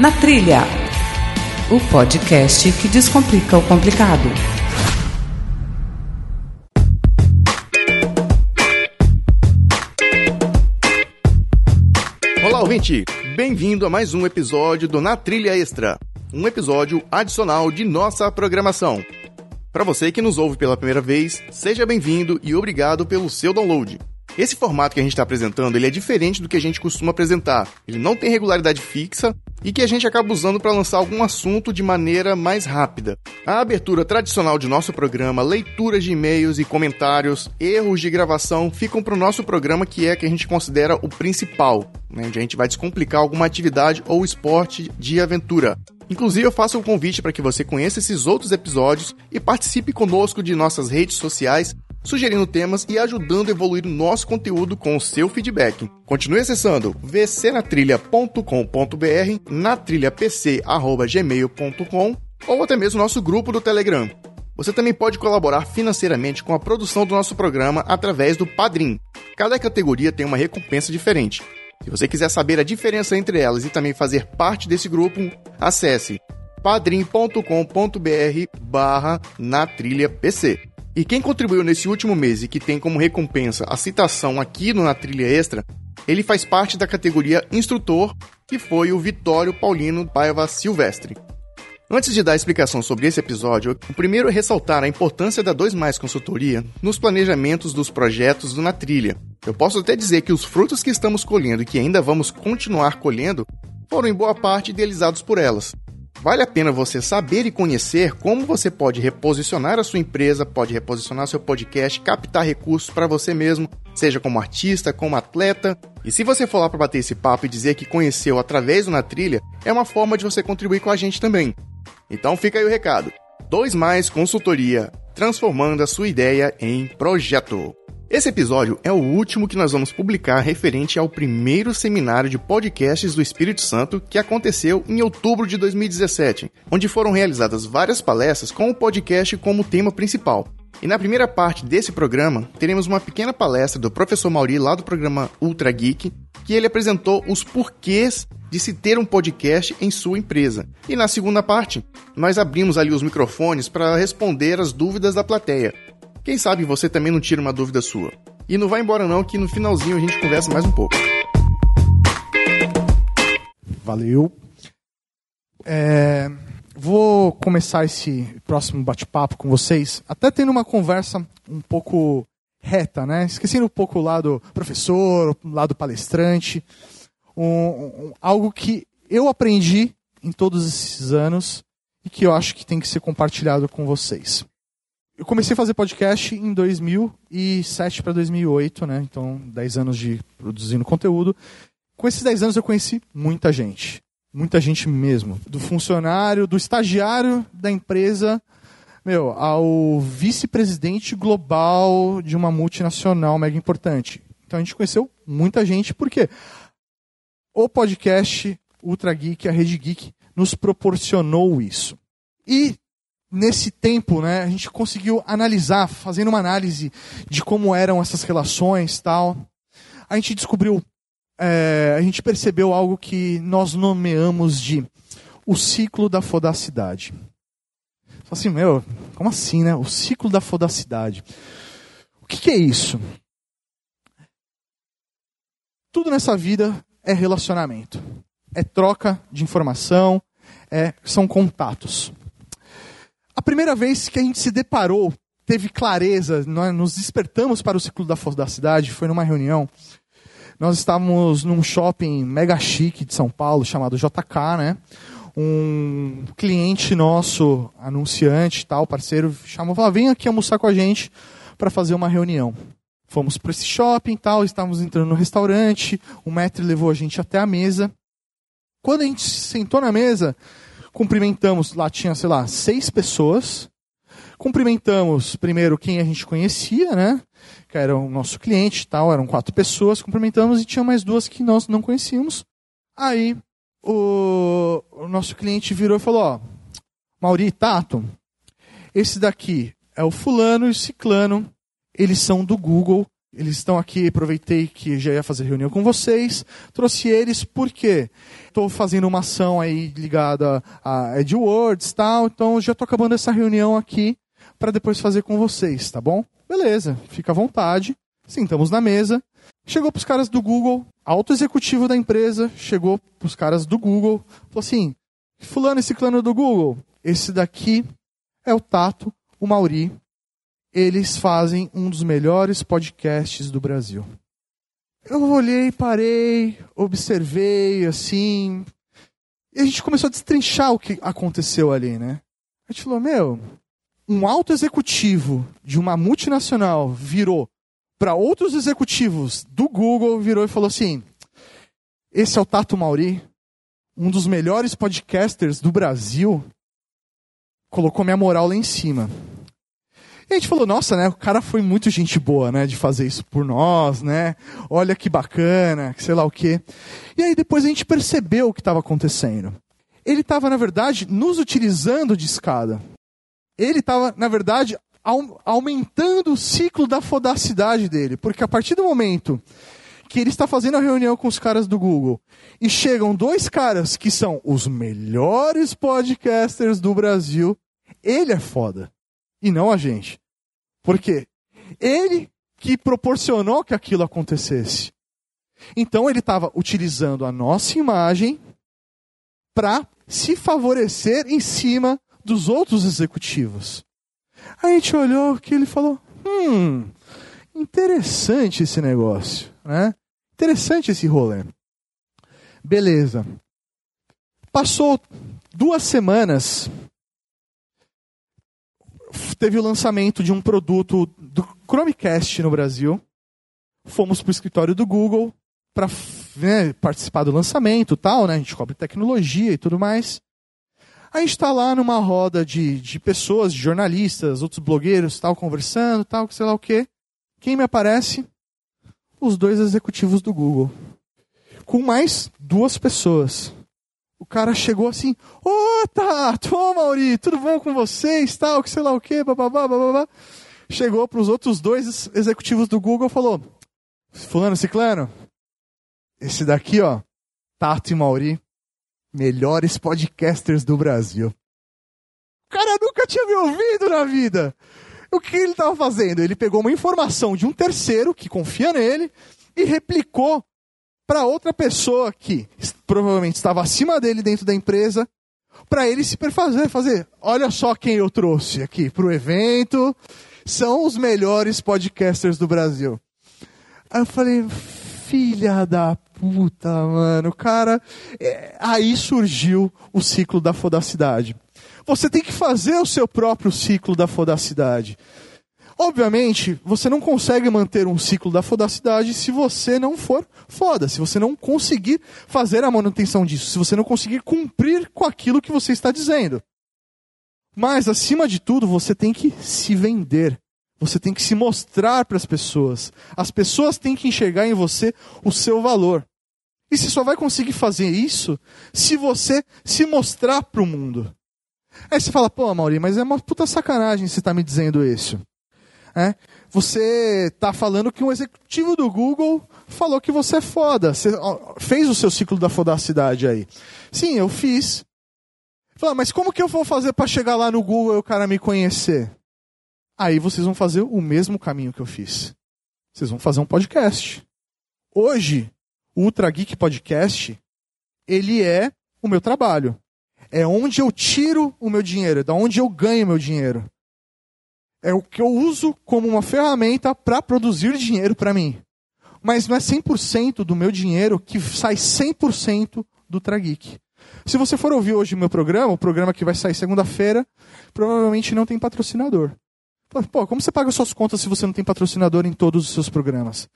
Na Trilha, o podcast que descomplica o complicado. Olá, ouvinte! Bem-vindo a mais um episódio do Na Trilha Extra, um episódio adicional de nossa programação. Para você que nos ouve pela primeira vez, seja bem-vindo e obrigado pelo seu download. Esse formato que a gente está apresentando ele é diferente do que a gente costuma apresentar. Ele não tem regularidade fixa e que a gente acaba usando para lançar algum assunto de maneira mais rápida. A abertura tradicional de nosso programa, leituras de e-mails e comentários, erros de gravação ficam para o nosso programa que é que a gente considera o principal, né, onde a gente vai descomplicar alguma atividade ou esporte de aventura. Inclusive, eu faço um convite para que você conheça esses outros episódios e participe conosco de nossas redes sociais sugerindo temas e ajudando a evoluir o nosso conteúdo com o seu feedback. Continue acessando vcnatrilha.com.br, natrilhapc.gmail.com ou até mesmo nosso grupo do Telegram. Você também pode colaborar financeiramente com a produção do nosso programa através do Padrim. Cada categoria tem uma recompensa diferente. Se você quiser saber a diferença entre elas e também fazer parte desse grupo, acesse padrim.com.br barra na trilha PC. E quem contribuiu nesse último mês e que tem como recompensa a citação aqui no Na Trilha Extra, ele faz parte da categoria Instrutor, que foi o Vitório Paulino Paiva Silvestre. Antes de dar explicação sobre esse episódio, o primeiro é ressaltar a importância da 2 Mais Consultoria nos planejamentos dos projetos do Na Trilha. Eu posso até dizer que os frutos que estamos colhendo e que ainda vamos continuar colhendo foram em boa parte idealizados por elas. Vale a pena você saber e conhecer como você pode reposicionar a sua empresa, pode reposicionar seu podcast, captar recursos para você mesmo, seja como artista, como atleta. E se você for lá para bater esse papo e dizer que conheceu através do Na Trilha, é uma forma de você contribuir com a gente também. Então fica aí o recado. 2 mais consultoria, transformando a sua ideia em projeto. Esse episódio é o último que nós vamos publicar referente ao primeiro seminário de podcasts do Espírito Santo que aconteceu em outubro de 2017, onde foram realizadas várias palestras com o podcast como tema principal. E na primeira parte desse programa, teremos uma pequena palestra do professor Mauri, lá do programa Ultra Geek, que ele apresentou os porquês de se ter um podcast em sua empresa. E na segunda parte, nós abrimos ali os microfones para responder as dúvidas da plateia. Quem sabe você também não tira uma dúvida sua. E não vai embora não, que no finalzinho a gente conversa mais um pouco. Valeu. É, vou começar esse próximo bate-papo com vocês, até tendo uma conversa um pouco reta, né? Esquecendo um pouco o lado professor, o lado palestrante, um, um, algo que eu aprendi em todos esses anos e que eu acho que tem que ser compartilhado com vocês eu comecei a fazer podcast em 2007 para 2008, né? Então, 10 anos de produzindo conteúdo. Com esses 10 anos eu conheci muita gente. Muita gente mesmo. Do funcionário, do estagiário da empresa, meu, ao vice-presidente global de uma multinacional mega importante. Então a gente conheceu muita gente, porque o podcast Ultra Geek, a Rede Geek, nos proporcionou isso. E nesse tempo, né, a gente conseguiu analisar, fazendo uma análise de como eram essas relações tal. A gente descobriu, é, a gente percebeu algo que nós nomeamos de o ciclo da fodacidade. Assim, meu, como assim, né? O ciclo da fodacidade. O que, que é isso? Tudo nessa vida é relacionamento, é troca de informação, é, são contatos. A primeira vez que a gente se deparou, teve clareza, nós nos despertamos para o ciclo da da cidade, foi numa reunião. Nós estávamos num shopping mega chique de São Paulo, chamado JK, né? Um cliente nosso, anunciante tal, parceiro, chamou e falou: vem aqui almoçar com a gente para fazer uma reunião. Fomos para esse shopping tal, estávamos entrando no restaurante, o mestre levou a gente até a mesa. Quando a gente sentou na mesa, Cumprimentamos, lá tinha, sei lá, seis pessoas. Cumprimentamos primeiro quem a gente conhecia, né? Que era o nosso cliente tal, eram quatro pessoas. Cumprimentamos e tinha mais duas que nós não conhecíamos. Aí o, o nosso cliente virou e falou: Ó, Mauri, Tato, esse daqui é o fulano e o ciclano. Eles são do Google Eles estão aqui, aproveitei que já ia fazer reunião com vocês, trouxe eles porque estou fazendo uma ação aí ligada a AdWords e tal, então já estou acabando essa reunião aqui para depois fazer com vocês, tá bom? Beleza, fica à vontade. Sentamos na mesa. Chegou para os caras do Google, alto executivo da empresa, chegou para os caras do Google, falou assim: Fulano esse clã do Google, esse daqui é o Tato, o Mauri, eles fazem um dos melhores podcasts do Brasil. Eu olhei, parei, observei, assim. E a gente começou a destrinchar o que aconteceu ali, né? A gente falou: meu, um alto executivo de uma multinacional virou para outros executivos do Google, virou e falou assim: esse é o Tato Mauri, um dos melhores podcasters do Brasil, colocou minha moral lá em cima. E a gente falou, nossa, né? O cara foi muito gente boa, né? De fazer isso por nós, né? Olha que bacana, sei lá o quê. E aí depois a gente percebeu o que estava acontecendo. Ele estava, na verdade, nos utilizando de escada. Ele estava, na verdade, aumentando o ciclo da fodacidade dele. Porque a partir do momento que ele está fazendo a reunião com os caras do Google e chegam dois caras que são os melhores podcasters do Brasil, ele é foda. E não a gente. Porque ele que proporcionou que aquilo acontecesse. Então ele estava utilizando a nossa imagem para se favorecer em cima dos outros executivos. A gente olhou que ele falou: hum, interessante esse negócio, né? Interessante esse rolê. Beleza. Passou duas semanas teve o lançamento de um produto do Chromecast no Brasil. Fomos para o escritório do Google para né, participar do lançamento tal, né? A gente cobre tecnologia e tudo mais. A gente está lá numa roda de, de pessoas, de jornalistas, outros blogueiros, tal, conversando, tal, sei lá o quê. Quem me aparece? Os dois executivos do Google. Com mais duas pessoas o cara chegou assim, ô oh, Tato, ô Mauri, tudo bom com vocês, tal, que sei lá o quê, bababá, bababá. Chegou para os outros dois executivos do Google e falou, fulano, ciclano, esse daqui, ó, Tato e Mauri, melhores podcasters do Brasil. O cara nunca tinha me ouvido na vida. O que ele estava fazendo? Ele pegou uma informação de um terceiro que confia nele e replicou para outra pessoa que provavelmente estava acima dele dentro da empresa, para ele se perfazer, fazer, olha só quem eu trouxe aqui para o evento, são os melhores podcasters do Brasil. Aí eu falei, filha da puta, mano, cara, é... aí surgiu o ciclo da fodacidade. Você tem que fazer o seu próprio ciclo da fodacidade. Obviamente, você não consegue manter um ciclo da fodacidade se você não for foda, se você não conseguir fazer a manutenção disso, se você não conseguir cumprir com aquilo que você está dizendo. Mas, acima de tudo, você tem que se vender. Você tem que se mostrar para as pessoas. As pessoas têm que enxergar em você o seu valor. E você só vai conseguir fazer isso se você se mostrar para o mundo. Aí você fala, pô, Mauri, mas é uma puta sacanagem você estar tá me dizendo isso. É? Você está falando que um executivo do Google falou que você é foda. Você fez o seu ciclo da fodacidade aí. Sim, eu fiz. Fala, mas como que eu vou fazer para chegar lá no Google e o cara me conhecer? Aí vocês vão fazer o mesmo caminho que eu fiz. Vocês vão fazer um podcast. Hoje, o Ultra Geek Podcast, ele é o meu trabalho. É onde eu tiro o meu dinheiro, é da onde eu ganho o meu dinheiro é o que eu uso como uma ferramenta para produzir dinheiro para mim. Mas não é 100% do meu dinheiro que sai 100% do Trageek. Se você for ouvir hoje o meu programa, o programa que vai sair segunda-feira, provavelmente não tem patrocinador. Pô, como você paga suas contas se você não tem patrocinador em todos os seus programas?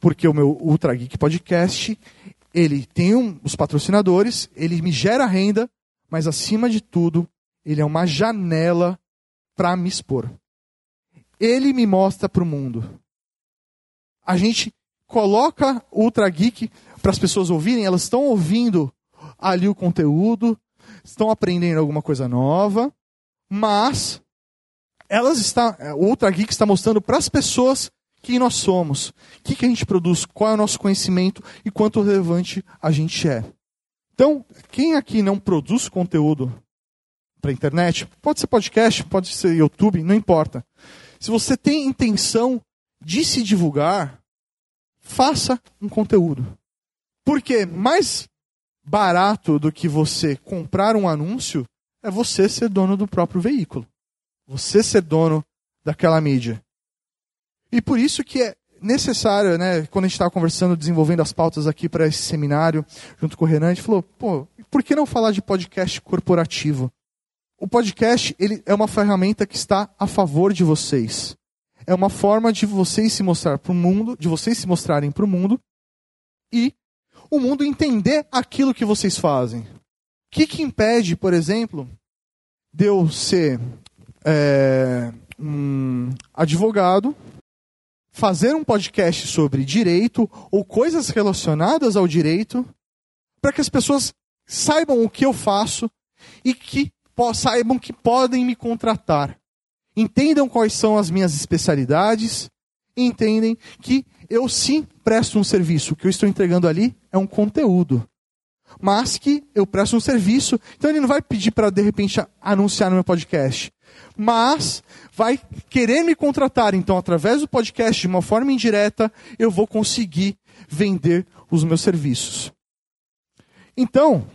Porque o meu Ultra Geek Podcast, ele tem um, os patrocinadores, ele me gera renda, mas acima de tudo, ele é uma janela para me expor. Ele me mostra para o mundo. A gente coloca o Ultra Geek para as pessoas ouvirem, elas estão ouvindo ali o conteúdo, estão aprendendo alguma coisa nova, mas elas está, o Ultra Geek está mostrando para as pessoas quem nós somos, o que, que a gente produz, qual é o nosso conhecimento e quanto relevante a gente é. Então, quem aqui não produz conteúdo para a internet, pode ser podcast, pode ser YouTube, não importa. Se você tem intenção de se divulgar, faça um conteúdo. Porque mais barato do que você comprar um anúncio é você ser dono do próprio veículo. Você ser dono daquela mídia. E por isso que é necessário, né, quando a gente estava conversando, desenvolvendo as pautas aqui para esse seminário, junto com o Renan, a gente falou, pô, por que não falar de podcast corporativo? O podcast ele é uma ferramenta que está a favor de vocês. É uma forma de vocês se mostrar para o mundo, de vocês se mostrarem para o mundo e o mundo entender aquilo que vocês fazem. O que, que impede, por exemplo, de eu ser é, um advogado, fazer um podcast sobre direito ou coisas relacionadas ao direito, para que as pessoas saibam o que eu faço e que saibam que podem me contratar. Entendam quais são as minhas especialidades entendem que eu sim presto um serviço. O que eu estou entregando ali é um conteúdo. Mas que eu presto um serviço, então ele não vai pedir para de repente anunciar no meu podcast. Mas vai querer me contratar, então através do podcast, de uma forma indireta, eu vou conseguir vender os meus serviços. Então,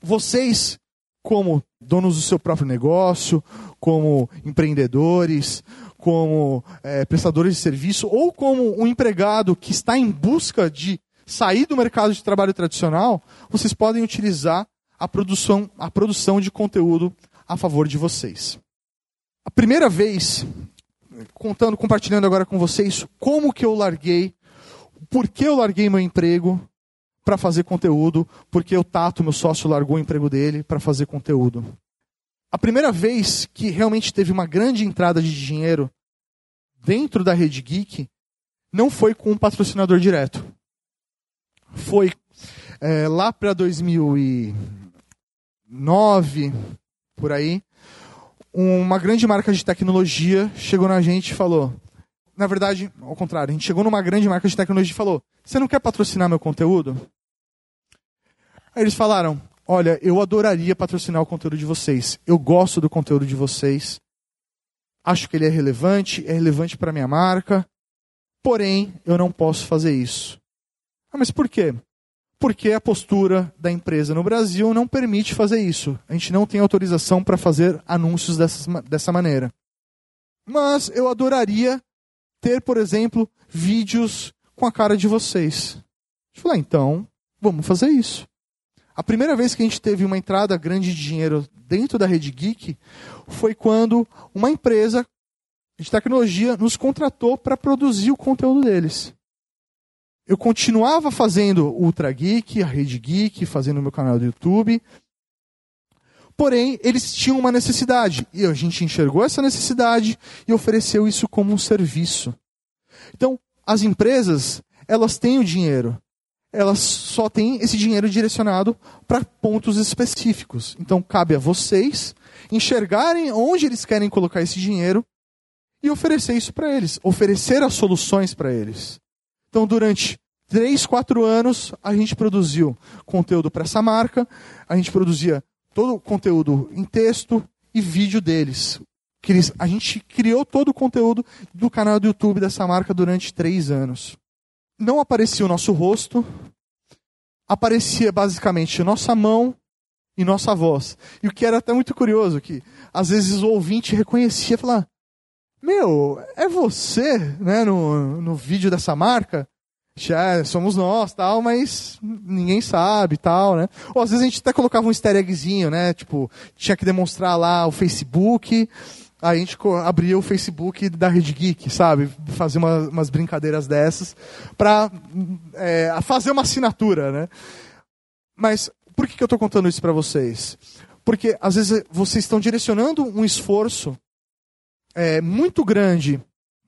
vocês, como donos do seu próprio negócio, como empreendedores, como é, prestadores de serviço, ou como um empregado que está em busca de sair do mercado de trabalho tradicional, vocês podem utilizar a produção, a produção de conteúdo a favor de vocês. A primeira vez, contando, compartilhando agora com vocês, como que eu larguei, por que eu larguei meu emprego para fazer conteúdo, porque o Tato, meu sócio, largou o emprego dele para fazer conteúdo. A primeira vez que realmente teve uma grande entrada de dinheiro dentro da rede geek não foi com um patrocinador direto. Foi é, lá para 2009, por aí, uma grande marca de tecnologia chegou na gente e falou. Na verdade, ao contrário, a gente chegou numa grande marca de tecnologia e falou: Você não quer patrocinar meu conteúdo? Aí eles falaram: Olha, eu adoraria patrocinar o conteúdo de vocês. Eu gosto do conteúdo de vocês. Acho que ele é relevante, é relevante para minha marca. Porém, eu não posso fazer isso. Ah, mas por quê? Porque a postura da empresa no Brasil não permite fazer isso. A gente não tem autorização para fazer anúncios dessa, dessa maneira. Mas eu adoraria ter, por exemplo, vídeos com a cara de vocês. Eu falei, ah, então, vamos fazer isso. A primeira vez que a gente teve uma entrada grande de dinheiro dentro da Rede Geek foi quando uma empresa de tecnologia nos contratou para produzir o conteúdo deles. Eu continuava fazendo Ultra Geek, a Rede Geek, fazendo o meu canal do YouTube. Porém, eles tinham uma necessidade. E a gente enxergou essa necessidade e ofereceu isso como um serviço. Então, as empresas, elas têm o dinheiro elas só têm esse dinheiro direcionado para pontos específicos. Então cabe a vocês enxergarem onde eles querem colocar esse dinheiro e oferecer isso para eles, oferecer as soluções para eles. Então durante três, quatro anos a gente produziu conteúdo para essa marca, a gente produzia todo o conteúdo em texto e vídeo deles. A gente criou todo o conteúdo do canal do YouTube dessa marca durante três anos não aparecia o nosso rosto, aparecia basicamente nossa mão e nossa voz. E o que era até muito curioso, que às vezes o ouvinte reconhecia e falava, meu, é você, né, no, no vídeo dessa marca? Já somos nós, tal, mas ninguém sabe, tal, né? Ou às vezes a gente até colocava um easter eggzinho, né? Tipo, tinha que demonstrar lá o Facebook, a gente abria o Facebook da Rede Geek, sabe? Fazer uma, umas brincadeiras dessas para é, fazer uma assinatura, né? Mas por que, que eu estou contando isso para vocês? Porque às vezes vocês estão direcionando um esforço é, muito grande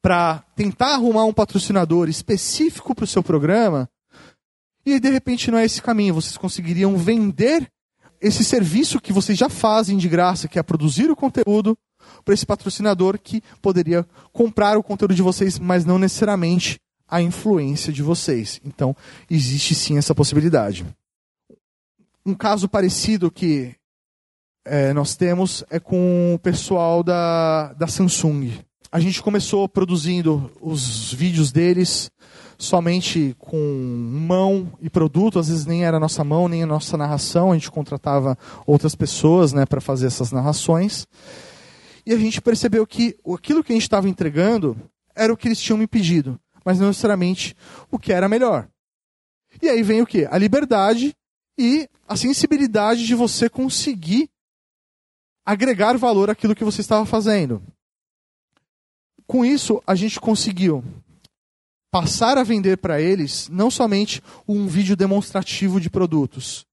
para tentar arrumar um patrocinador específico para o seu programa e de repente não é esse caminho. Vocês conseguiriam vender esse serviço que vocês já fazem de graça, que é produzir o conteúdo, para esse patrocinador que poderia comprar o conteúdo de vocês, mas não necessariamente a influência de vocês. Então, existe sim essa possibilidade. Um caso parecido que é, nós temos é com o pessoal da, da Samsung. A gente começou produzindo os vídeos deles somente com mão e produto, às vezes nem era nossa mão, nem a nossa narração, a gente contratava outras pessoas né, para fazer essas narrações. E a gente percebeu que aquilo que a gente estava entregando era o que eles tinham me pedido, mas não necessariamente o que era melhor. E aí vem o que? A liberdade e a sensibilidade de você conseguir agregar valor àquilo que você estava fazendo. Com isso, a gente conseguiu passar a vender para eles não somente um vídeo demonstrativo de produtos,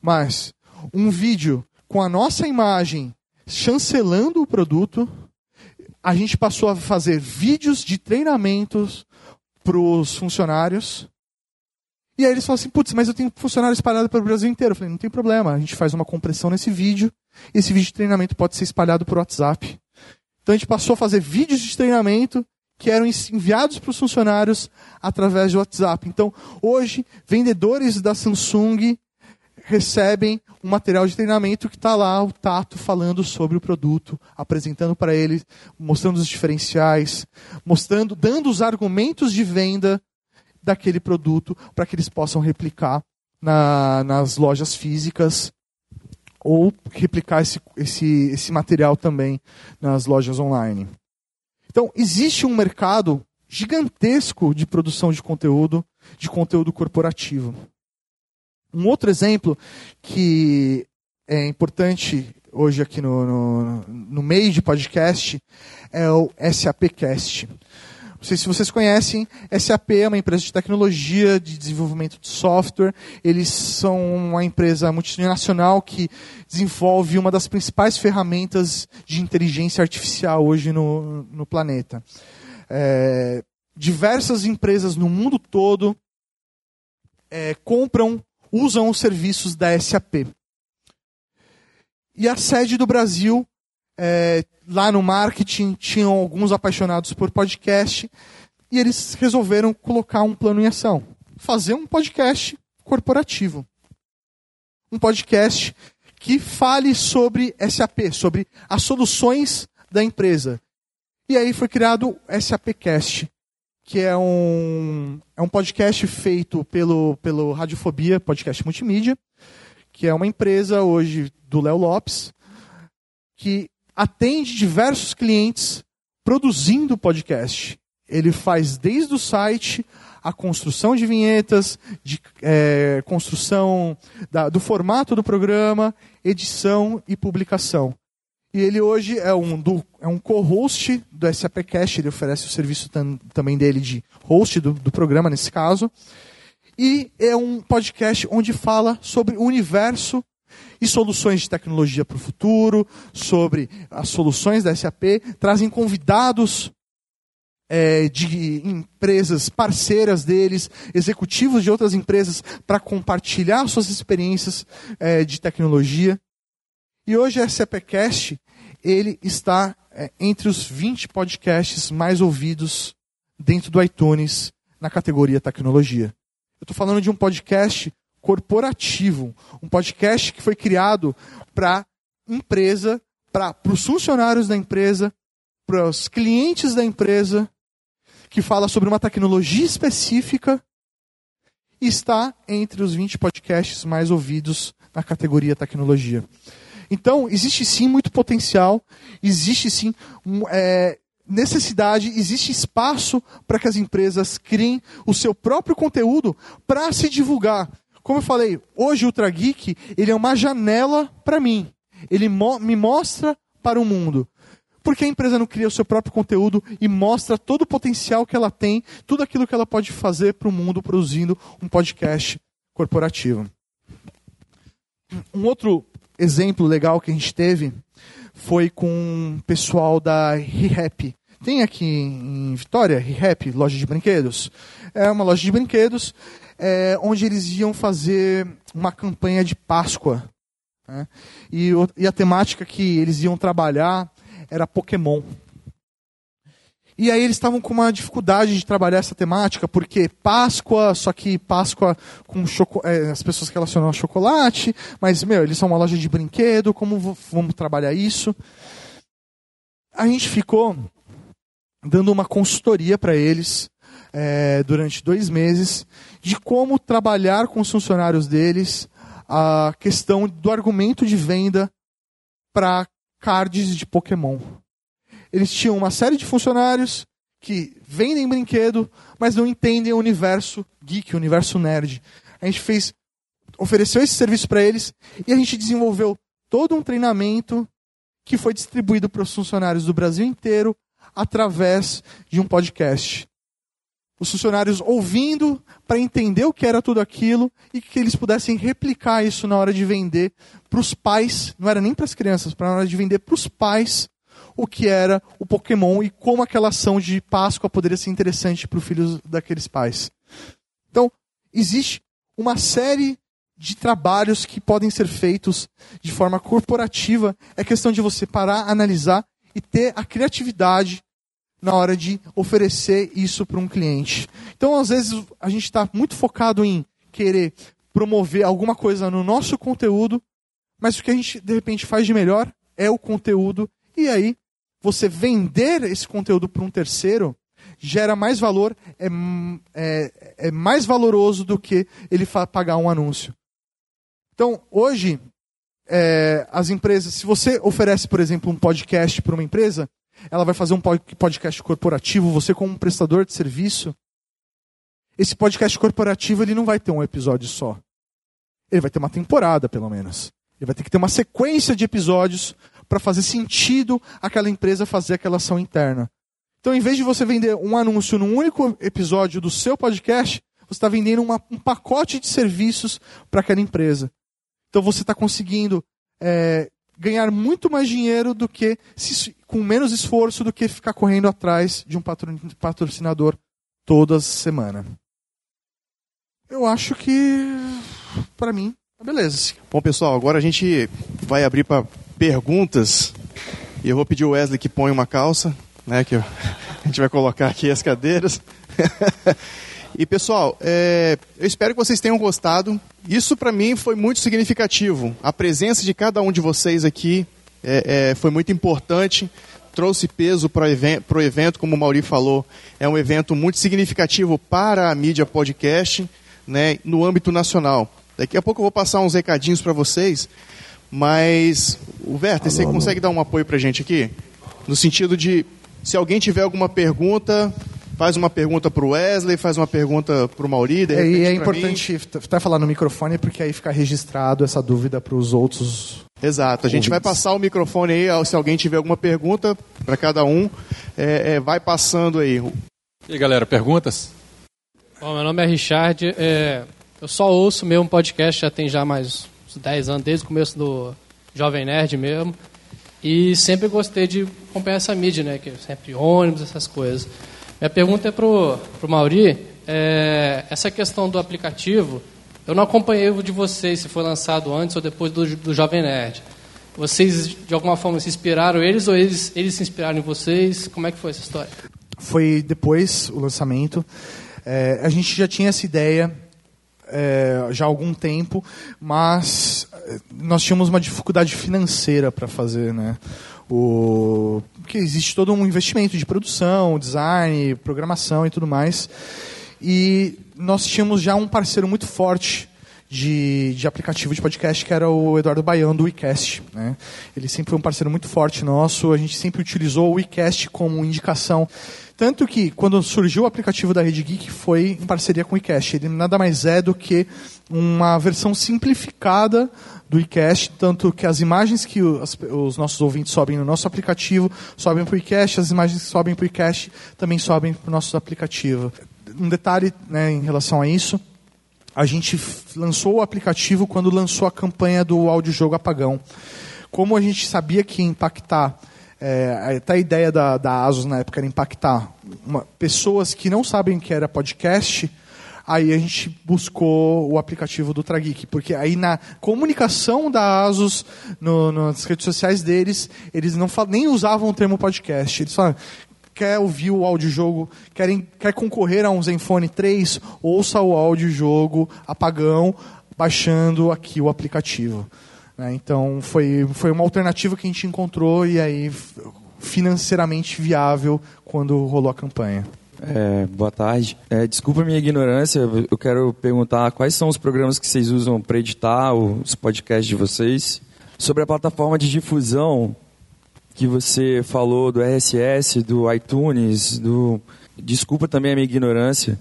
mas um vídeo com a nossa imagem chancelando o produto. A gente passou a fazer vídeos de treinamentos para os funcionários. E aí eles falam assim, putz, mas eu tenho funcionário espalhado pelo Brasil inteiro. Eu falei, não tem problema, a gente faz uma compressão nesse vídeo. Esse vídeo de treinamento pode ser espalhado por WhatsApp. Então a gente passou a fazer vídeos de treinamento que eram enviados para os funcionários através de WhatsApp. Então, hoje, vendedores da Samsung recebem um material de treinamento que está lá o Tato falando sobre o produto, apresentando para eles, mostrando os diferenciais, mostrando, dando os argumentos de venda daquele produto para que eles possam replicar na, nas lojas físicas ou replicar esse, esse, esse material também nas lojas online. Então, existe um mercado gigantesco de produção de conteúdo, de conteúdo corporativo. Um outro exemplo que é importante hoje aqui no, no, no meio de podcast é o SAPcast. Não sei se vocês conhecem, SAP é uma empresa de tecnologia, de desenvolvimento de software. Eles são uma empresa multinacional que desenvolve uma das principais ferramentas de inteligência artificial hoje no, no planeta. É, diversas empresas no mundo todo é, compram, usam os serviços da SAP. E a sede do Brasil é, lá no marketing tinham alguns apaixonados por podcast e eles resolveram colocar um plano em ação. Fazer um podcast corporativo. Um podcast que fale sobre SAP, sobre as soluções da empresa. E aí foi criado o SAPcast, que é um, é um podcast feito pelo, pelo Radiofobia, podcast multimídia, que é uma empresa hoje do Léo Lopes, que atende diversos clientes produzindo podcast. Ele faz desde o site a construção de vinhetas, de é, construção da, do formato do programa, edição e publicação. E ele hoje é um, é um co-host do SAPcast, ele oferece o serviço tam, também dele de host do, do programa, nesse caso. E é um podcast onde fala sobre o universo e soluções de tecnologia para o futuro, sobre as soluções da SAP, trazem convidados é, de empresas parceiras deles, executivos de outras empresas, para compartilhar suas experiências é, de tecnologia. E hoje a SAPcast ele está é, entre os 20 podcasts mais ouvidos dentro do iTunes na categoria tecnologia. Eu estou falando de um podcast corporativo, um podcast que foi criado para empresa, para os funcionários da empresa, para os clientes da empresa, que fala sobre uma tecnologia específica e está entre os 20 podcasts mais ouvidos na categoria tecnologia. Então, existe sim muito potencial, existe sim é, necessidade, existe espaço para que as empresas criem o seu próprio conteúdo para se divulgar. Como eu falei, hoje o Ultra Geek, ele é uma janela para mim. Ele mo me mostra para o mundo. Porque a empresa não cria o seu próprio conteúdo e mostra todo o potencial que ela tem, tudo aquilo que ela pode fazer para o mundo produzindo um podcast corporativo. Um outro exemplo legal que a gente teve foi com o pessoal da ReHap. Tem aqui em Vitória, ReHap, loja de brinquedos. É uma loja de brinquedos é, onde eles iam fazer uma campanha de Páscoa. Né? E, e, a temática que eles iam trabalhar era Pokémon. E aí eles estavam com uma dificuldade de trabalhar essa temática, porque Páscoa, só que Páscoa com é, as pessoas relacionam a chocolate, mas, meu, eles são uma loja de brinquedo, como vamos trabalhar isso? A gente ficou dando uma consultoria para eles é, durante dois meses de como trabalhar com os funcionários deles a questão do argumento de venda para cards de Pokémon. Eles tinham uma série de funcionários que vendem brinquedo, mas não entendem o universo geek, o universo nerd. A gente fez, ofereceu esse serviço para eles e a gente desenvolveu todo um treinamento que foi distribuído para os funcionários do Brasil inteiro através de um podcast. Os funcionários ouvindo para entender o que era tudo aquilo e que eles pudessem replicar isso na hora de vender para os pais, não era nem para as crianças, para na hora de vender para os pais o que era o Pokémon e como aquela ação de Páscoa poderia ser interessante para o filho daqueles pais. Então, existe uma série de trabalhos que podem ser feitos de forma corporativa. É questão de você parar, analisar e ter a criatividade na hora de oferecer isso para um cliente. Então, às vezes, a gente está muito focado em querer promover alguma coisa no nosso conteúdo, mas o que a gente, de repente, faz de melhor é o conteúdo, e aí você vender esse conteúdo para um terceiro gera mais valor, é, é, é mais valoroso do que ele pagar um anúncio. Então, hoje, é, as empresas, se você oferece, por exemplo, um podcast para uma empresa, ela vai fazer um podcast corporativo, você como um prestador de serviço, esse podcast corporativo ele não vai ter um episódio só. Ele vai ter uma temporada, pelo menos. Ele vai ter que ter uma sequência de episódios para fazer sentido aquela empresa fazer aquela ação interna. Então, em vez de você vender um anúncio num único episódio do seu podcast, você está vendendo uma, um pacote de serviços para aquela empresa. Então, você está conseguindo é, ganhar muito mais dinheiro do que se, com menos esforço do que ficar correndo atrás de um patrocinador toda semana. Eu acho que, para mim, beleza. Bom, pessoal, agora a gente vai abrir para perguntas. E eu vou pedir o Wesley que ponha uma calça, né? Que a gente vai colocar aqui as cadeiras. e pessoal, é, eu espero que vocês tenham gostado. Isso para mim foi muito significativo. A presença de cada um de vocês aqui é, é, foi muito importante. Trouxe peso para o evento, como o Mauri falou, é um evento muito significativo para a mídia podcast, né, no âmbito nacional. Daqui a pouco eu vou passar uns recadinhos para vocês, mas, o Werther, você consegue dar um apoio para a gente aqui? No sentido de, se alguém tiver alguma pergunta, faz uma pergunta para o Wesley, faz uma pergunta para o Mauri. É, e é importante até falar no microfone, porque aí fica registrado essa dúvida para os outros. Exato, a gente ouvintes. vai passar o microfone aí, se alguém tiver alguma pergunta para cada um, é, é, vai passando aí. E aí, galera, perguntas? Bom, meu nome é Richard, é, eu só ouço mesmo podcast, já tem já mais 10 anos, desde o começo do Jovem Nerd mesmo. E sempre gostei de acompanhar essa mídia, né? Que é sempre ônibus, essas coisas. Minha pergunta é pro, pro Mauri, é, essa questão do aplicativo, eu não acompanhei o de vocês, se foi lançado antes ou depois do, do Jovem Nerd. Vocês, de alguma forma, se inspiraram eles ou eles, eles se inspiraram em vocês? Como é que foi essa história? Foi depois o lançamento. É, a gente já tinha essa ideia é, já há algum tempo, mas é, nós tínhamos uma dificuldade financeira para fazer, né? O que existe todo um investimento de produção, design, programação e tudo mais. E nós tínhamos já um parceiro muito forte de, de aplicativo de podcast, que era o Eduardo Baião, do WeCast. Né? Ele sempre foi um parceiro muito forte nosso, a gente sempre utilizou o WeCast como indicação tanto que, quando surgiu o aplicativo da Rede Geek, foi em parceria com o iCast. Ele nada mais é do que uma versão simplificada do iCast, tanto que as imagens que os, os nossos ouvintes sobem no nosso aplicativo sobem para o iCast, as imagens que sobem para o iCast também sobem para o nosso aplicativo. Um detalhe né, em relação a isso, a gente lançou o aplicativo quando lançou a campanha do audiojogo Apagão. Como a gente sabia que ia impactar é, até a ideia da, da ASUS na época era impactar uma, pessoas que não sabem o que era podcast. Aí a gente buscou o aplicativo do Trageek, porque aí na comunicação da Asus, no, nas redes sociais deles, eles não nem usavam o termo podcast. Eles falavam, quer ouvir o audiojogo, querem, quer concorrer a um Zenfone 3, ouça o audiojogo apagão, baixando aqui o aplicativo. Né? Então foi, foi uma alternativa que a gente encontrou e aí financeiramente viável quando rolou a campanha. É, boa tarde. É, desculpa minha ignorância, eu quero perguntar quais são os programas que vocês usam para editar os podcasts de vocês. Sobre a plataforma de difusão que você falou do RSS, do iTunes, do. Desculpa também a minha ignorância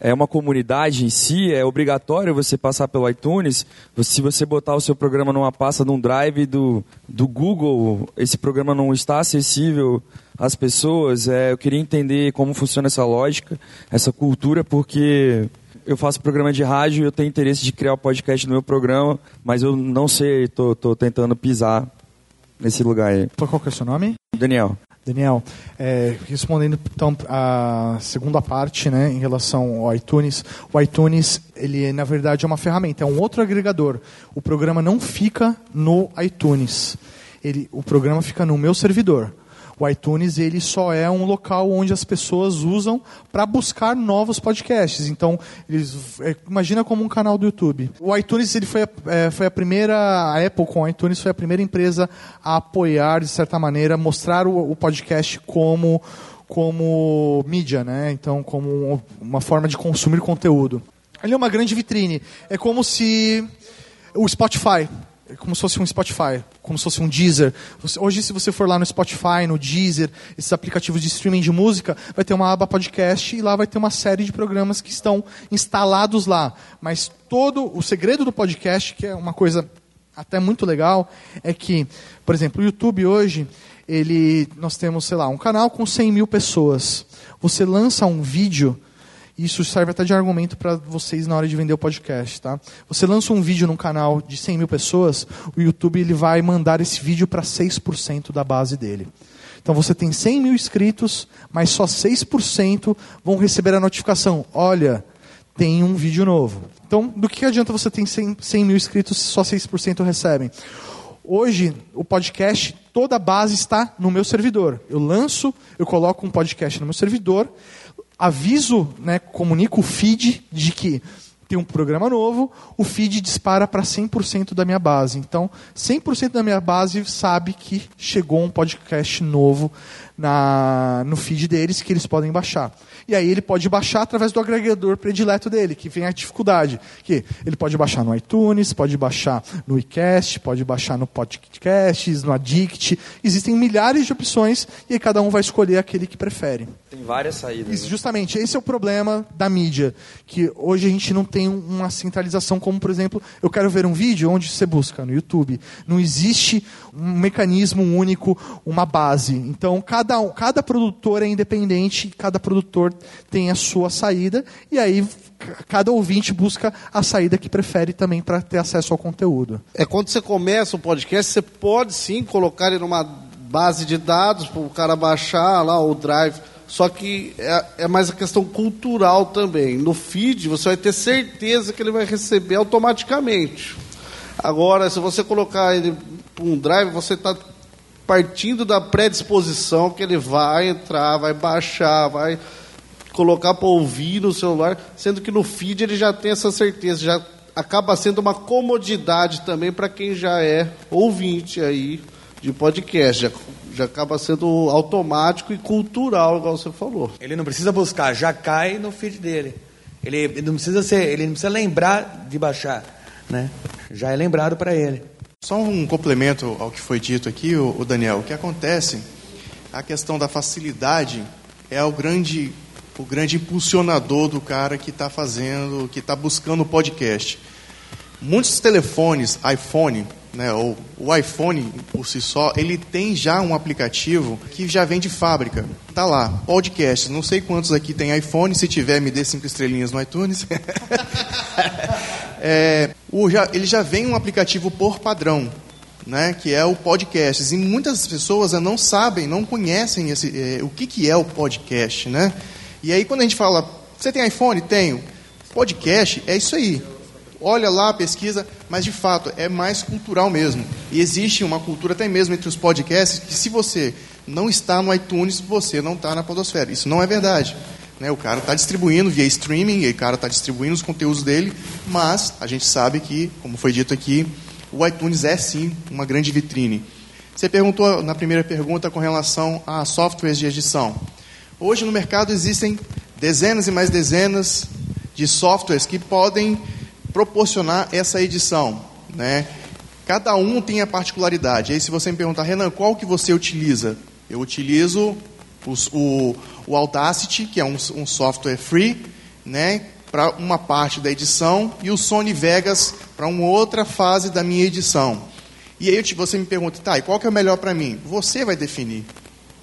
é uma comunidade em si, é obrigatório você passar pelo iTunes. Se você botar o seu programa numa pasta num drive do, do Google, esse programa não está acessível às pessoas. É, eu queria entender como funciona essa lógica, essa cultura, porque eu faço programa de rádio e eu tenho interesse de criar o um podcast no meu programa, mas eu não sei, estou tentando pisar nesse lugar aí. Qual que é o seu nome? Daniel. Daniel, é, respondendo então a segunda parte, né, em relação ao iTunes, o iTunes ele na verdade é uma ferramenta, é um outro agregador. O programa não fica no iTunes, ele, o programa fica no meu servidor. O iTunes ele só é um local onde as pessoas usam para buscar novos podcasts. Então, eles, é, imagina como um canal do YouTube. O iTunes ele foi, é, foi a primeira, a Apple com o iTunes foi a primeira empresa a apoiar, de certa maneira, mostrar o, o podcast como como mídia, né? Então, como uma forma de consumir conteúdo. Ele é uma grande vitrine. É como se o Spotify é como se fosse um Spotify, como se fosse um Deezer. Hoje, se você for lá no Spotify, no Deezer, esses aplicativos de streaming de música, vai ter uma aba podcast e lá vai ter uma série de programas que estão instalados lá. Mas todo o segredo do podcast, que é uma coisa até muito legal, é que, por exemplo, o YouTube hoje, ele, nós temos, sei lá, um canal com 100 mil pessoas. Você lança um vídeo isso serve até de argumento para vocês na hora de vender o podcast, tá? Você lança um vídeo num canal de 100 mil pessoas, o YouTube ele vai mandar esse vídeo para 6% da base dele. Então você tem 100 mil inscritos, mas só 6% vão receber a notificação. Olha, tem um vídeo novo. Então, do que adianta você ter 100, 100 mil inscritos se só 6% recebem? Hoje, o podcast, toda a base está no meu servidor. Eu lanço, eu coloco um podcast no meu servidor, aviso, né, comunico o feed de que tem um programa novo, o feed dispara para 100% da minha base. Então, 100% da minha base sabe que chegou um podcast novo na, no feed deles que eles podem baixar. E aí ele pode baixar através do agregador predileto dele, que vem a dificuldade. Que ele pode baixar no iTunes, pode baixar no iCast, pode baixar no Podcasts, no Addict. Existem milhares de opções e aí cada um vai escolher aquele que prefere. Tem várias saídas. Isso, né? Justamente, esse é o problema da mídia, que hoje a gente não tem uma centralização como, por exemplo, eu quero ver um vídeo onde você busca no YouTube. Não existe um mecanismo único, uma base. Então, cada, cada produtor é independente, cada produtor tem a sua saída, e aí cada ouvinte busca a saída que prefere também para ter acesso ao conteúdo. É quando você começa o podcast, você pode sim colocar ele numa base de dados para o cara baixar lá o drive. Só que é, é, mais a questão cultural também. No feed, você vai ter certeza que ele vai receber automaticamente. Agora, se você colocar ele um drive, você está partindo da predisposição que ele vai entrar, vai baixar, vai colocar para ouvir no celular, sendo que no feed ele já tem essa certeza, já acaba sendo uma comodidade também para quem já é ouvinte aí de podcast, já, já acaba sendo automático e cultural, igual você falou. Ele não precisa buscar, já cai no feed dele. Ele, ele não precisa ser, ele não precisa lembrar de baixar, né? Já é lembrado para ele. Só um complemento ao que foi dito aqui, o Daniel. O que acontece, a questão da facilidade é o grande o grande impulsionador do cara que está fazendo, que está buscando o podcast. Muitos telefones, iPhone, né, ou o iPhone por si só, ele tem já um aplicativo que já vem de fábrica. Tá lá, podcast. Não sei quantos aqui tem iPhone, se tiver, me dê cinco estrelinhas no iTunes. é, já, ele já vem um aplicativo por padrão. Né, que é o podcast. E muitas pessoas não sabem, não conhecem esse, é, o que, que é o podcast. Né? E aí, quando a gente fala, você tem iPhone? Tenho. Podcast é isso aí. Olha lá, pesquisa, mas de fato é mais cultural mesmo. E existe uma cultura até mesmo entre os podcasts que se você não está no iTunes, você não está na podosfera. Isso não é verdade. Né? O cara está distribuindo via streaming, e o cara está distribuindo os conteúdos dele, mas a gente sabe que, como foi dito aqui, o iTunes é sim uma grande vitrine. Você perguntou na primeira pergunta com relação a softwares de edição. Hoje no mercado existem dezenas e mais dezenas de softwares que podem proporcionar essa edição. Né? Cada um tem a particularidade. Aí se você me perguntar, Renan, qual que você utiliza? Eu utilizo os, o, o Audacity, que é um, um software free, né, para uma parte da edição, e o Sony Vegas para uma outra fase da minha edição. E aí você me pergunta, tá, e qual que é o melhor para mim? Você vai definir.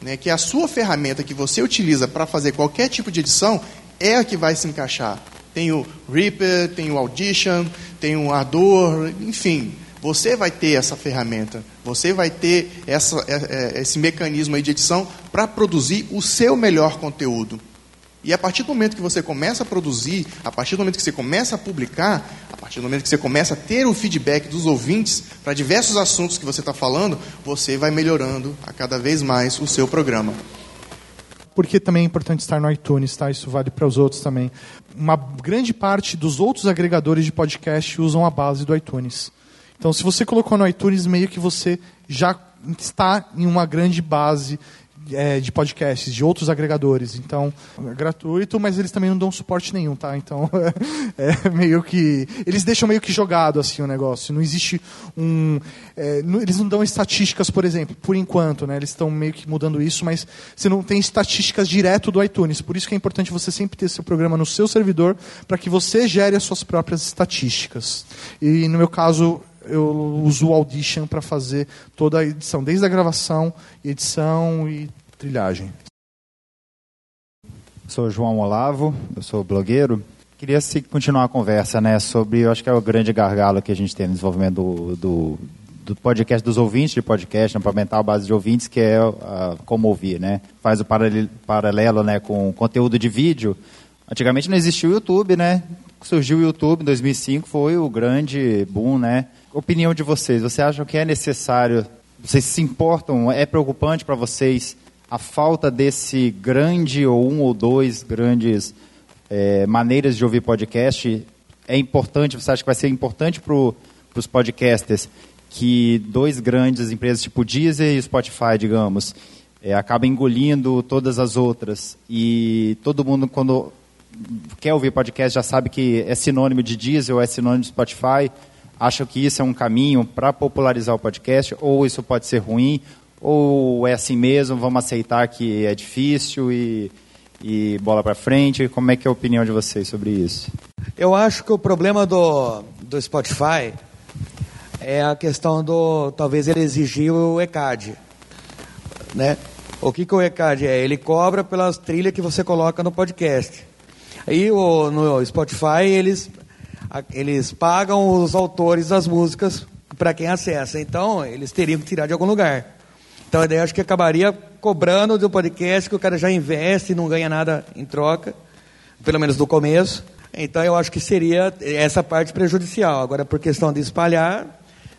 Né, que a sua ferramenta que você utiliza para fazer qualquer tipo de edição é a que vai se encaixar tem o Reaper, tem o Audition, tem o enfim. Você vai ter essa ferramenta, você vai ter essa, é, é, esse mecanismo de edição para produzir o seu melhor conteúdo. E a partir do momento que você começa a produzir, a partir do momento que você começa a publicar, a partir do momento que você começa a ter o feedback dos ouvintes para diversos assuntos que você está falando, você vai melhorando a cada vez mais o seu programa porque também é importante estar no iTunes, tá? Isso vale para os outros também. Uma grande parte dos outros agregadores de podcast usam a base do iTunes. Então, se você colocou no iTunes, meio que você já está em uma grande base é, de podcasts, de outros agregadores. Então, é gratuito, mas eles também não dão suporte nenhum, tá? Então, é, meio que. Eles deixam meio que jogado assim o negócio. Não existe um. É, não, eles não dão estatísticas, por exemplo, por enquanto, né? Eles estão meio que mudando isso, mas você não tem estatísticas direto do iTunes. Por isso que é importante você sempre ter seu programa no seu servidor para que você gere as suas próprias estatísticas. E no meu caso, eu uso o Audition para fazer toda a edição, desde a gravação, edição e trilhagem. Sou João Olavo, eu sou blogueiro. Queria se continuar a conversa, né, sobre, eu acho que é o grande gargalo que a gente tem no desenvolvimento do, do, do podcast dos ouvintes de podcast, né, para aumentar a base de ouvintes, que é uh, como ouvir, né? Faz o paralelo, né, com conteúdo de vídeo. Antigamente não existia o YouTube, né? Surgiu o YouTube em 2005, foi o grande boom, né? Opinião de vocês, você acha que é necessário, vocês se importam, é preocupante para vocês a falta desse grande ou um ou dois grandes é, maneiras de ouvir podcast? É importante, você acha que vai ser importante para os podcasters que dois grandes empresas tipo Deezer e Spotify, digamos, é, engolindo todas as outras? E todo mundo quando quer ouvir podcast já sabe que é sinônimo de Deezer ou é sinônimo de Spotify, acham que isso é um caminho para popularizar o podcast, ou isso pode ser ruim, ou é assim mesmo, vamos aceitar que é difícil e, e bola para frente? Como é que é a opinião de vocês sobre isso? Eu acho que o problema do, do Spotify é a questão do, talvez ele exigir o ECAD, né? O que, que o ECAD é? Ele cobra pelas trilhas que você coloca no podcast. Aí o, no Spotify eles eles pagam os autores das músicas para quem acessa. Então, eles teriam que tirar de algum lugar. Então, a ideia acho que acabaria cobrando do podcast que o cara já investe e não ganha nada em troca, pelo menos no começo. Então, eu acho que seria essa parte prejudicial. Agora, por questão de espalhar,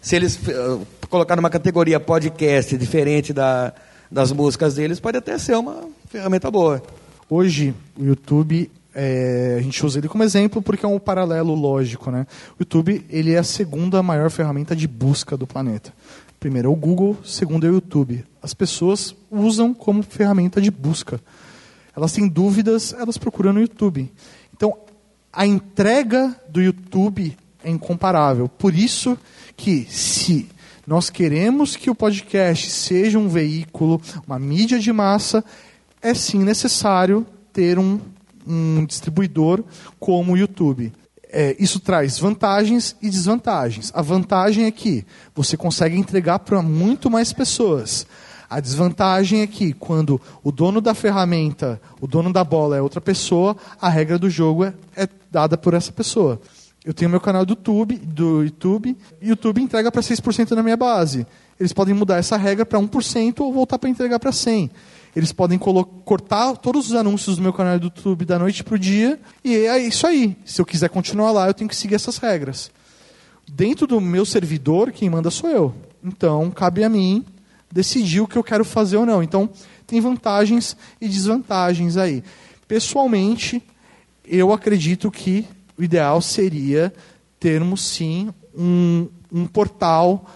se eles uh, colocar numa categoria podcast diferente da, das músicas deles, pode até ser uma ferramenta boa. Hoje, o YouTube é, a gente usa ele como exemplo porque é um paralelo lógico. Né? O YouTube ele é a segunda maior ferramenta de busca do planeta. Primeiro é o Google, segundo é o YouTube. As pessoas usam como ferramenta de busca. Elas têm dúvidas, elas procuram no YouTube. Então, a entrega do YouTube é incomparável. Por isso que, se nós queremos que o podcast seja um veículo, uma mídia de massa, é sim necessário ter um um distribuidor como o YouTube. É, isso traz vantagens e desvantagens. A vantagem é que você consegue entregar para muito mais pessoas. A desvantagem é que quando o dono da ferramenta, o dono da bola é outra pessoa, a regra do jogo é, é dada por essa pessoa. Eu tenho meu canal do YouTube, do YouTube, e YouTube entrega para 6% na minha base. eles podem mudar essa regra para 1% ou voltar para entregar para 100%. Eles podem cortar todos os anúncios do meu canal do YouTube da noite para o dia, e é isso aí. Se eu quiser continuar lá, eu tenho que seguir essas regras. Dentro do meu servidor, quem manda sou eu. Então, cabe a mim decidir o que eu quero fazer ou não. Então, tem vantagens e desvantagens aí. Pessoalmente, eu acredito que o ideal seria termos sim um, um portal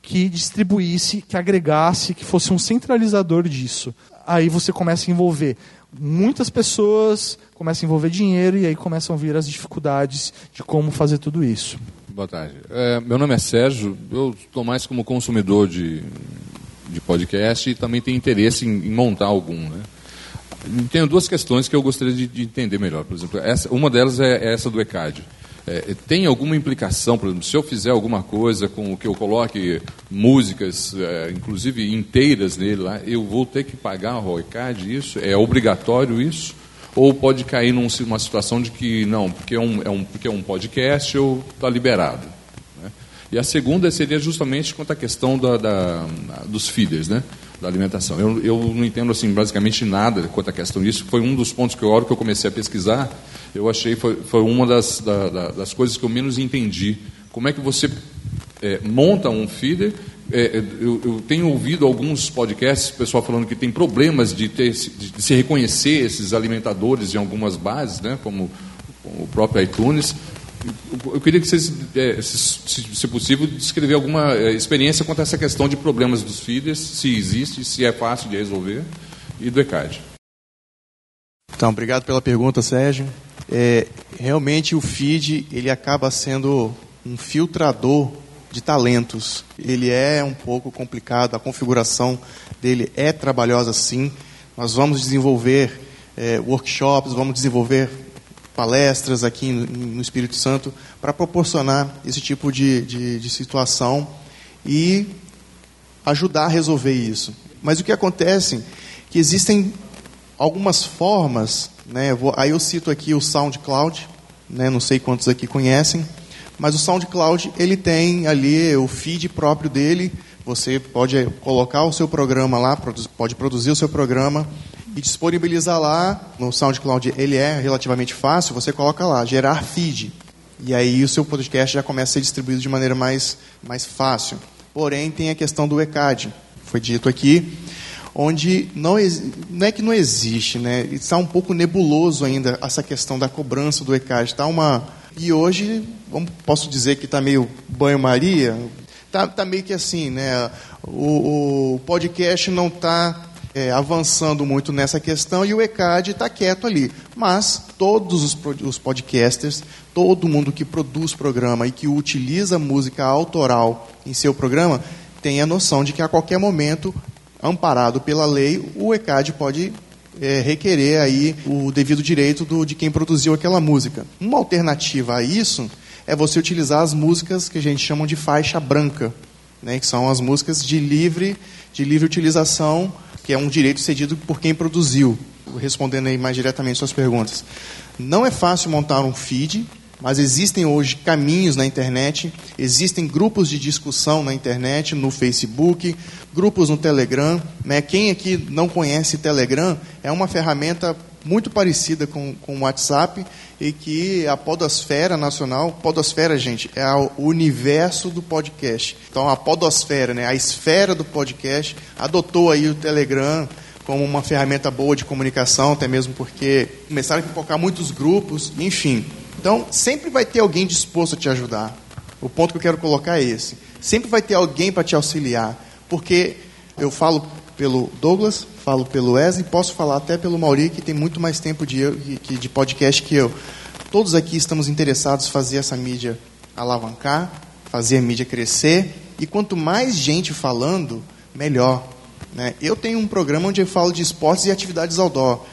que distribuísse, que agregasse, que fosse um centralizador disso. Aí você começa a envolver muitas pessoas, começa a envolver dinheiro e aí começam a vir as dificuldades de como fazer tudo isso. Boa tarde. É, meu nome é Sérgio, eu estou mais como consumidor de, de podcast e também tenho interesse em, em montar algum. Né? Tenho duas questões que eu gostaria de, de entender melhor. Por exemplo, essa, uma delas é, é essa do ECAD. É, tem alguma implicação, por exemplo, se eu fizer alguma coisa com o que eu coloque músicas, é, inclusive inteiras nele lá, eu vou ter que pagar o ECAD isso? É obrigatório isso? Ou pode cair numa situação de que não, porque é um, é um, porque é um podcast, eu está liberado? E a segunda seria justamente quanto à questão da, da, dos feeders, né? da alimentação. Eu, eu não entendo assim basicamente nada quanto à questão disso. Foi um dos pontos que, a hora que eu comecei a pesquisar, eu achei foi, foi uma das, da, da, das coisas que eu menos entendi. Como é que você é, monta um feeder? É, eu, eu, tenho ouvido alguns podcasts, pessoal falando que tem problemas de, ter, de se reconhecer esses alimentadores em algumas bases, né, como o próprio iTunes. Eu queria que vocês, é, se, possível, descrever alguma é, experiência quanto a essa questão de problemas dos feeders, se existe, se é fácil de resolver, e do ECAD. Então, obrigado pela pergunta, Sérgio. É, realmente o feed ele acaba sendo um filtrador de talentos. Ele é um pouco complicado, a configuração dele é trabalhosa sim. Nós vamos desenvolver é, workshops, vamos desenvolver palestras aqui no Espírito Santo para proporcionar esse tipo de, de, de, situação e ajudar a resolver isso. Mas o que acontece é que existem algumas formas, né, vou, aí eu cito aqui o SoundCloud, né, não sei quantos aqui conhecem, mas o SoundCloud ele tem ali o feed próprio dele, você pode colocar o seu programa lá, pode produzir o seu programa e disponibilizar lá no SoundCloud. Ele é relativamente fácil, você coloca lá, gerar feed. E aí o seu podcast já começa a ser distribuído de maneira mais, mais fácil. Porém, tem a questão do ECAD, foi dito aqui, onde não, não é que não existe, né? está um pouco nebuloso ainda essa questão da cobrança do ECAD. Tá uma... E hoje, vamos, posso dizer que está meio banho-maria, está tá meio que assim, né? o, o podcast não está é, avançando muito nessa questão e o ECAD está quieto ali. Mas todos os, os podcasters, todo mundo que produz programa e que utiliza música autoral em seu programa, tem a noção de que a qualquer momento, amparado pela lei, o ECAD pode é, requerer aí o devido direito do, de quem produziu aquela música. Uma alternativa a isso é você utilizar as músicas que a gente chama de faixa branca, né, que são as músicas de livre, de livre utilização que é um direito cedido por quem produziu. Respondendo aí mais diretamente suas perguntas. Não é fácil montar um feed, mas existem hoje caminhos na internet, existem grupos de discussão na internet, no Facebook, grupos no Telegram. Né? Quem aqui não conhece Telegram, é uma ferramenta muito parecida com, com o WhatsApp e que a podosfera nacional, podosfera, gente, é o universo do podcast. Então a podosfera, né, a esfera do podcast, adotou aí o Telegram como uma ferramenta boa de comunicação, até mesmo porque começaram a pipocar muitos grupos, enfim. Então sempre vai ter alguém disposto a te ajudar. O ponto que eu quero colocar é esse. Sempre vai ter alguém para te auxiliar, porque eu falo pelo Douglas, falo pelo Wesley, posso falar até pelo Mauri, que tem muito mais tempo de, eu, de podcast que eu. Todos aqui estamos interessados em fazer essa mídia alavancar, fazer a mídia crescer, e quanto mais gente falando, melhor. Né? Eu tenho um programa onde eu falo de esportes e atividades outdoor.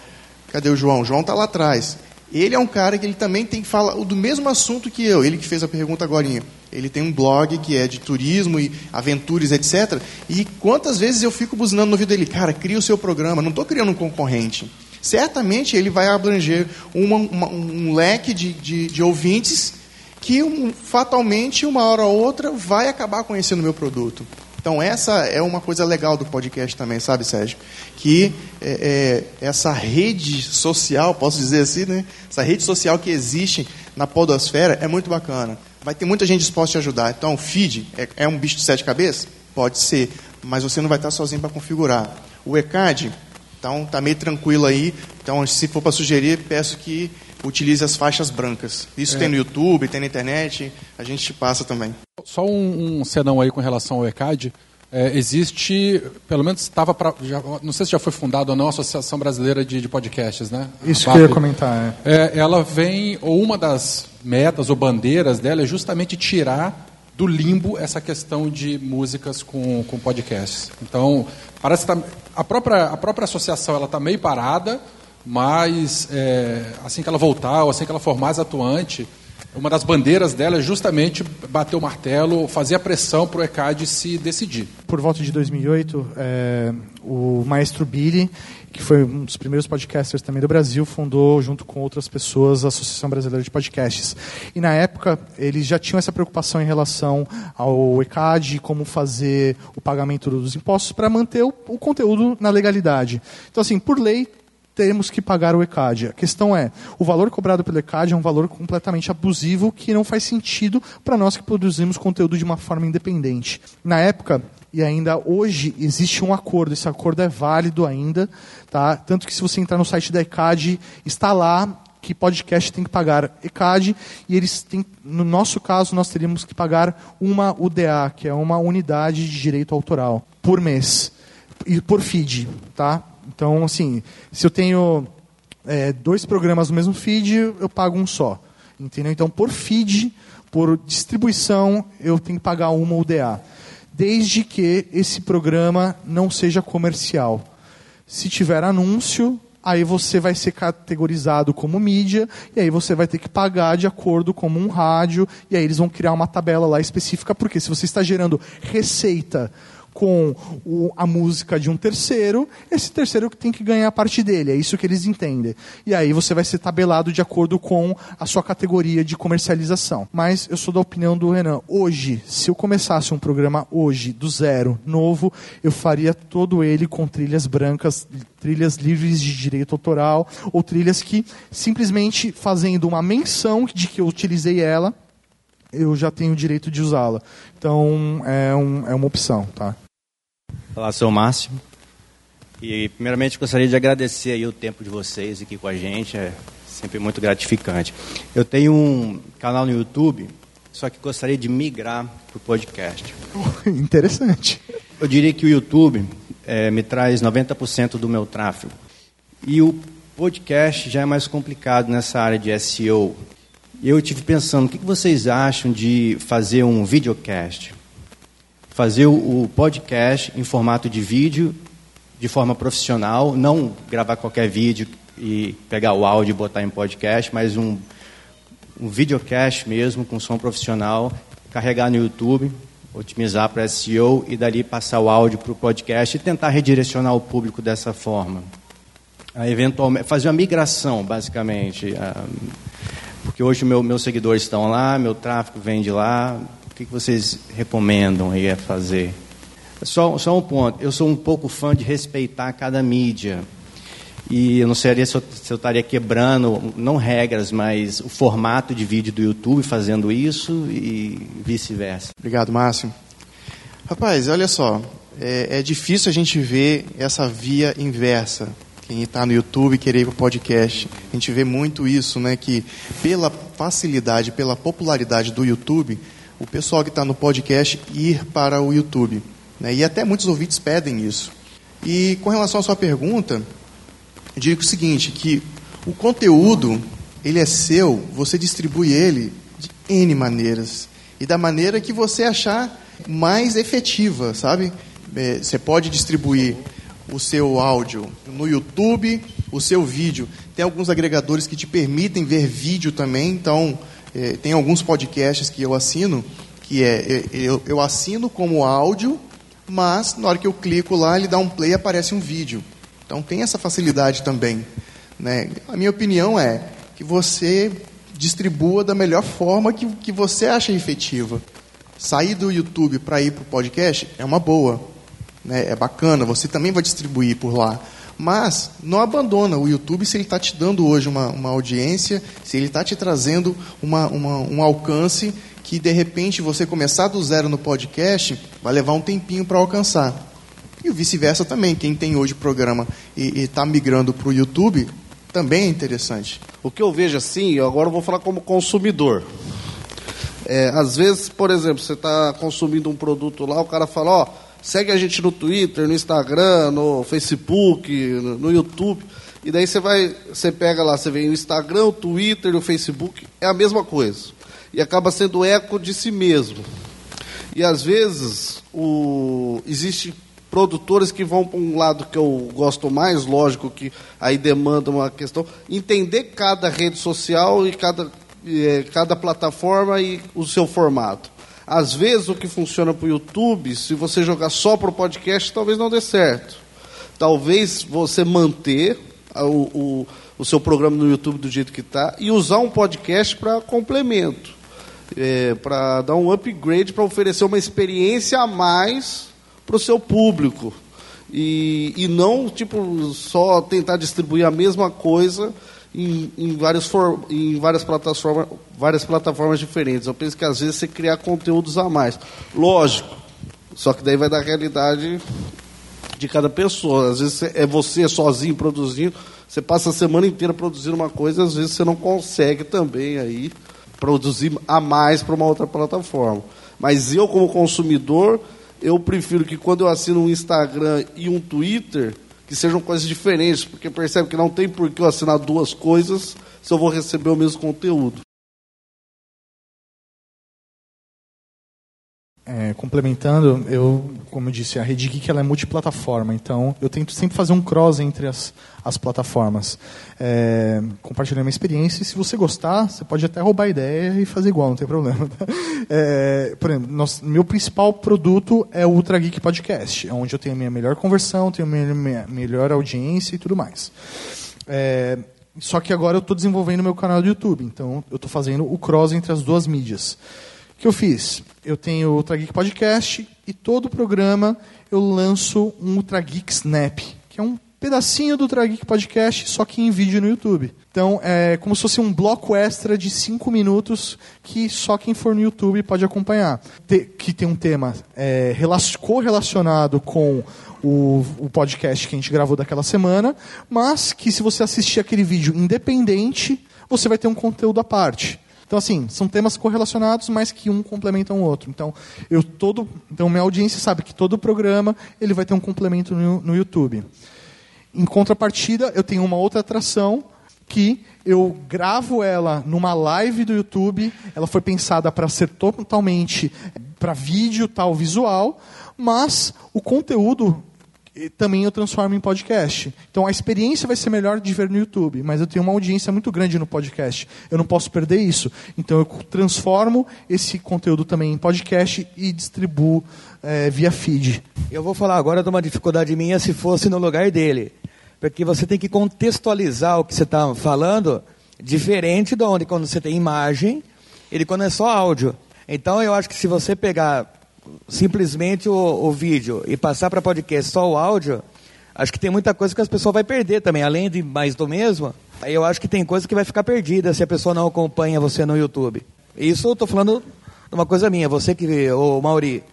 Cadê o João? O João está lá atrás. Ele é um cara que ele também tem que falar do mesmo assunto que eu. Ele que fez a pergunta agora. Ele tem um blog que é de turismo e aventuras, etc. E quantas vezes eu fico buzinando no ouvido dele, cara, cria o seu programa. Não estou criando um concorrente. Certamente ele vai abranger uma, uma, um leque de, de, de ouvintes que um, fatalmente, uma hora ou outra, vai acabar conhecendo o meu produto. Então essa é uma coisa legal do podcast também, sabe, Sérgio? Que é, é, essa rede social, posso dizer assim, né? Essa rede social que existe na podosfera é muito bacana. Vai ter muita gente disposta a te ajudar. Então, o feed é, é um bicho de sete cabeças? Pode ser, mas você não vai estar sozinho para configurar. O ECAD, então, tá meio tranquilo aí. Então, se for para sugerir, peço que utilize as faixas brancas. Isso é. tem no YouTube, tem na internet, a gente te passa também. Só um, um senão aí com relação ao ECAD. É, existe, pelo menos estava para. Não sei se já foi fundada ou não, a Associação Brasileira de, de Podcasts, né? Isso que eu ia comentar. É. É, ela vem, ou uma das metas ou bandeiras dela é justamente tirar do limbo essa questão de músicas com, com podcasts. Então, parece que tá, a, própria, a própria associação ela está meio parada, mas é, assim que ela voltar, ou assim que ela for mais atuante, uma das bandeiras dela é justamente bater o martelo, fazer a pressão para o ECAD se decidir. Por volta de 2008, é, o maestro Billy, que foi um dos primeiros podcasters também do Brasil, fundou, junto com outras pessoas, a Associação Brasileira de Podcasts. E na época, eles já tinham essa preocupação em relação ao ECAD, como fazer o pagamento dos impostos para manter o, o conteúdo na legalidade. Então, assim, por lei, temos que pagar o ECAD. A questão é, o valor cobrado pelo ECAD é um valor completamente abusivo que não faz sentido para nós que produzimos conteúdo de uma forma independente. Na época, e ainda hoje existe um acordo, esse acordo é válido ainda, tá? tanto que se você entrar no site da ECAD, está lá que podcast tem que pagar ECAD e eles têm, no nosso caso, nós teríamos que pagar uma UDA, que é uma unidade de direito autoral, por mês, e por feed, tá? Então, assim, se eu tenho é, dois programas no mesmo feed, eu pago um só. Entendeu? Então, por feed, por distribuição, eu tenho que pagar uma UDA. Desde que esse programa não seja comercial. Se tiver anúncio, aí você vai ser categorizado como mídia, e aí você vai ter que pagar de acordo com um rádio, e aí eles vão criar uma tabela lá específica, porque se você está gerando receita com o, a música de um terceiro, esse terceiro que tem que ganhar a parte dele. É isso que eles entendem. E aí você vai ser tabelado de acordo com a sua categoria de comercialização. Mas eu sou da opinião do Renan. Hoje, se eu começasse um programa hoje, do zero, novo, eu faria todo ele com trilhas brancas, trilhas livres de direito autoral, ou trilhas que simplesmente fazendo uma menção de que eu utilizei ela, eu já tenho o direito de usá-la. Então, é, um, é uma opção, tá? Olá, sou o Márcio. E, primeiramente, gostaria de agradecer aí o tempo de vocês aqui com a gente. É sempre muito gratificante. Eu tenho um canal no YouTube, só que gostaria de migrar para o podcast. Interessante. Eu diria que o YouTube é, me traz 90% do meu tráfego. E o podcast já é mais complicado nessa área de SEO. Eu tive pensando, o que vocês acham de fazer um videocast? Fazer o podcast em formato de vídeo, de forma profissional, não gravar qualquer vídeo e pegar o áudio e botar em podcast, mas um, um videocast mesmo, com som profissional, carregar no YouTube, otimizar para SEO e dali passar o áudio para o podcast e tentar redirecionar o público dessa forma. eventualmente, fazer uma migração, basicamente. Porque hoje meu, meus seguidores estão lá, meu tráfego vem de lá. O que, vocês recomendam aí a fazer? Só, só um ponto. Eu sou um pouco fã de respeitar cada mídia. E eu não sei se eu, se eu estaria quebrando, não regras, mas o formato de vídeo do YouTube fazendo isso e vice-versa. Obrigado, Márcio. Rapaz, olha só. É, é difícil a gente ver essa via inversa quem está no YouTube querer ir para o podcast. A gente vê muito isso, né? Que pela facilidade, pela popularidade do YouTube, o pessoal que está no podcast ir para o YouTube. Né? E até muitos ouvintes pedem isso. E com relação à sua pergunta, eu digo o seguinte, que o conteúdo, ele é seu, você distribui ele de N maneiras. E da maneira que você achar mais efetiva, sabe? É, você pode distribuir o seu áudio no YouTube, o seu vídeo. Tem alguns agregadores que te permitem ver vídeo também, então é, tem alguns podcasts que eu assino, que é, é eu, eu assino como áudio, mas na hora que eu clico lá, ele dá um play e aparece um vídeo. Então tem essa facilidade também. Né? A minha opinião é que você distribua da melhor forma que, que você acha efetiva. Sair do YouTube para ir para o podcast é uma boa, né? é bacana, você também vai distribuir por lá. Mas não abandona o YouTube se ele está te dando hoje uma, uma audiência, se ele está te trazendo uma, uma, um alcance que de repente você começar do zero no podcast vai levar um tempinho para alcançar. E vice-versa também. Quem tem hoje programa e está migrando para o YouTube também é interessante. O que eu vejo assim, agora eu vou falar como consumidor. É, às vezes, por exemplo, você está consumindo um produto lá, o cara fala, ó, segue a gente no Twitter, no Instagram, no Facebook, no, no YouTube. E daí você vai, você pega lá, você vê o Instagram, o Twitter, o Facebook, é a mesma coisa. E acaba sendo eco de si mesmo. E às vezes o, existe produtores que vão para um lado que eu gosto mais, lógico que aí demanda uma questão, entender cada rede social e cada, eh, cada plataforma e o seu formato. Às vezes o que funciona para o YouTube, se você jogar só para o podcast, talvez não dê certo. Talvez você manter o, o, o seu programa no YouTube do jeito que está e usar um podcast para complemento. É, para dar um upgrade, para oferecer uma experiência a mais para o seu público. E, e não tipo só tentar distribuir a mesma coisa em, em, vários for, em várias, plataformas, várias plataformas diferentes. Eu penso que às vezes você criar conteúdos a mais. Lógico, só que daí vai da realidade de cada pessoa. Às vezes é você sozinho produzindo, você passa a semana inteira produzindo uma coisa, às vezes você não consegue também aí produzir a mais para uma outra plataforma. Mas eu, como consumidor, eu prefiro que quando eu assino um Instagram e um Twitter, que sejam coisas diferentes, porque percebe que não tem por que eu assinar duas coisas se eu vou receber o mesmo conteúdo. É, complementando, eu, como eu disse, a Rede Geek ela é multiplataforma, então eu tento sempre fazer um cross entre as, as plataformas. É, compartilhar minha experiência, e se você gostar, você pode até roubar a ideia e fazer igual, não tem problema. É, por exemplo, nosso, meu principal produto é o Ultra Geek Podcast, é onde eu tenho a minha melhor conversão, tenho a minha, minha melhor audiência e tudo mais. É, só que agora eu estou desenvolvendo meu canal do YouTube, então eu estou fazendo o cross entre as duas mídias. O que eu fiz? Eu tenho o Ultra Geek Podcast e todo programa eu lanço um Ultra Geek Snap, que é um pedacinho do Ultra Geek Podcast, só que em vídeo no YouTube. Então, é como se fosse um bloco extra de 5 minutos que só quem for no YouTube pode acompanhar. que tem um tema é, correlacionado com o, o, podcast que a gente gravou daquela semana, mas que se você assistir aquele vídeo independente, você vai ter um conteúdo à parte. Então, assim, são temas correlacionados, mas que um complementa o outro. Então, eu todo, então minha audiência sabe que todo programa ele vai ter um complemento no, no YouTube. Em contrapartida, eu tenho uma outra atração que eu gravo ela numa live do YouTube. Ela foi pensada para ser totalmente para vídeo, tal, visual, mas o conteúdo também eu transformo em podcast. Então a experiência vai ser melhor de ver no YouTube, mas eu tenho uma audiência muito grande no podcast. Eu não posso perder isso. Então eu transformo esse conteúdo também em podcast e distribuo é, via feed. Eu vou falar agora de uma dificuldade minha se fosse no lugar dele. Porque você tem que contextualizar o que você está falando diferente de onde quando você tem imagem e de quando é só áudio. Então eu acho que se você pegar simplesmente o, o vídeo e passar para podcast só o áudio, acho que tem muita coisa que as pessoas vai perder também, além de mais do mesmo. Eu acho que tem coisa que vai ficar perdida se a pessoa não acompanha você no YouTube. Isso eu estou falando uma coisa minha, você que, o Mauri,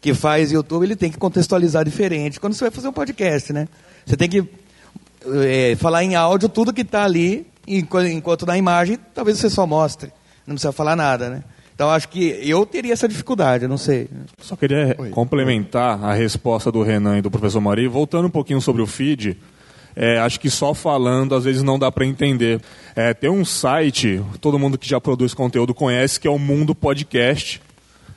que faz YouTube, ele tem que contextualizar diferente quando você vai fazer um podcast, né? Você tem que é, falar em áudio tudo que está ali, enquanto na imagem, talvez você só mostre. Não precisa falar nada, né? Então acho que eu teria essa dificuldade, não sei. Só queria Oi. complementar a resposta do Renan e do professor Mari, voltando um pouquinho sobre o feed. É, acho que só falando às vezes não dá para entender. É, tem um site, todo mundo que já produz conteúdo conhece, que é o Mundo Podcast.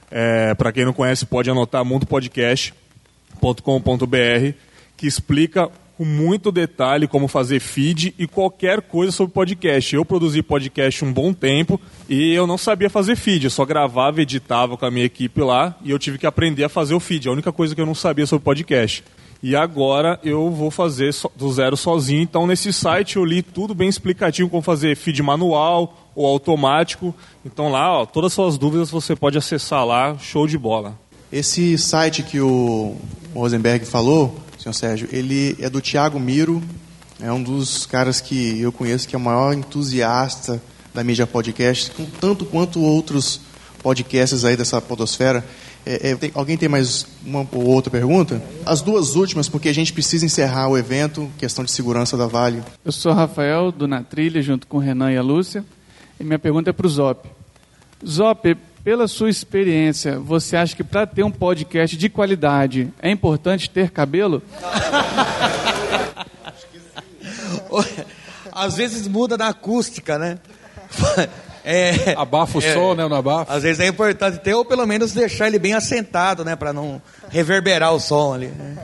É, para quem não conhece, pode anotar mundopodcast.com.br, que explica com muito detalhe como fazer feed e qualquer coisa sobre podcast. Eu produzi podcast um bom tempo e eu não sabia fazer feed, eu só gravava, editava com a minha equipe lá e eu tive que aprender a fazer o feed. A única coisa que eu não sabia sobre podcast. E agora eu vou fazer do zero sozinho. Então, nesse site eu li tudo bem explicativo, como fazer feed manual ou automático. Então, lá, ó, todas as suas dúvidas você pode acessar lá, show de bola. Esse site que o Rosenberg falou, senhor Sérgio, ele é do Thiago Miro, é um dos caras que eu conheço que é o maior entusiasta da mídia podcast, tanto quanto outros podcasts aí dessa podosfera. É, é, tem, alguém tem mais uma ou outra pergunta? As duas últimas, porque a gente precisa encerrar o evento, questão de segurança da Vale. Eu sou Rafael, do Na Trilha, junto com o Renan e a Lúcia. E minha pergunta é para o Zop. Zop, pela sua experiência, você acha que para ter um podcast de qualidade é importante ter cabelo? Às vezes muda na acústica, né? É, abafa o é, som, né? No abafa. Às vezes é importante ter, ou pelo menos deixar ele bem assentado, né? Para não reverberar o som ali. Né?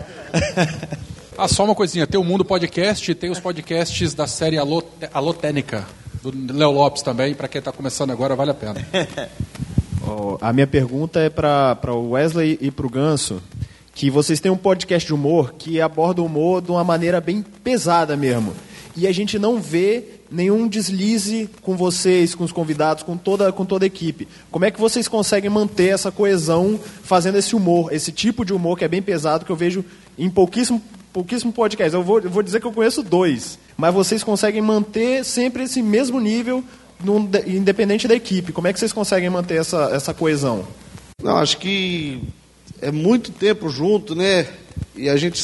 ah, só uma coisinha. Tem o Mundo Podcast e tem os podcasts da série Alô, Alotênica, do Léo Lopes também. Para quem está começando agora, vale a pena. oh, a minha pergunta é para o Wesley e para o Ganso. Que vocês têm um podcast de humor que aborda o humor de uma maneira bem pesada mesmo. E a gente não vê nenhum deslize com vocês, com os convidados, com toda, com toda a equipe. Como é que vocês conseguem manter essa coesão fazendo esse humor, esse tipo de humor que é bem pesado, que eu vejo em pouquíssimo, pouquíssimo podcast? Eu vou, eu vou dizer que eu conheço dois, mas vocês conseguem manter sempre esse mesmo nível, no, independente da equipe. Como é que vocês conseguem manter essa, essa coesão? Não, acho que é muito tempo junto, né? E a gente,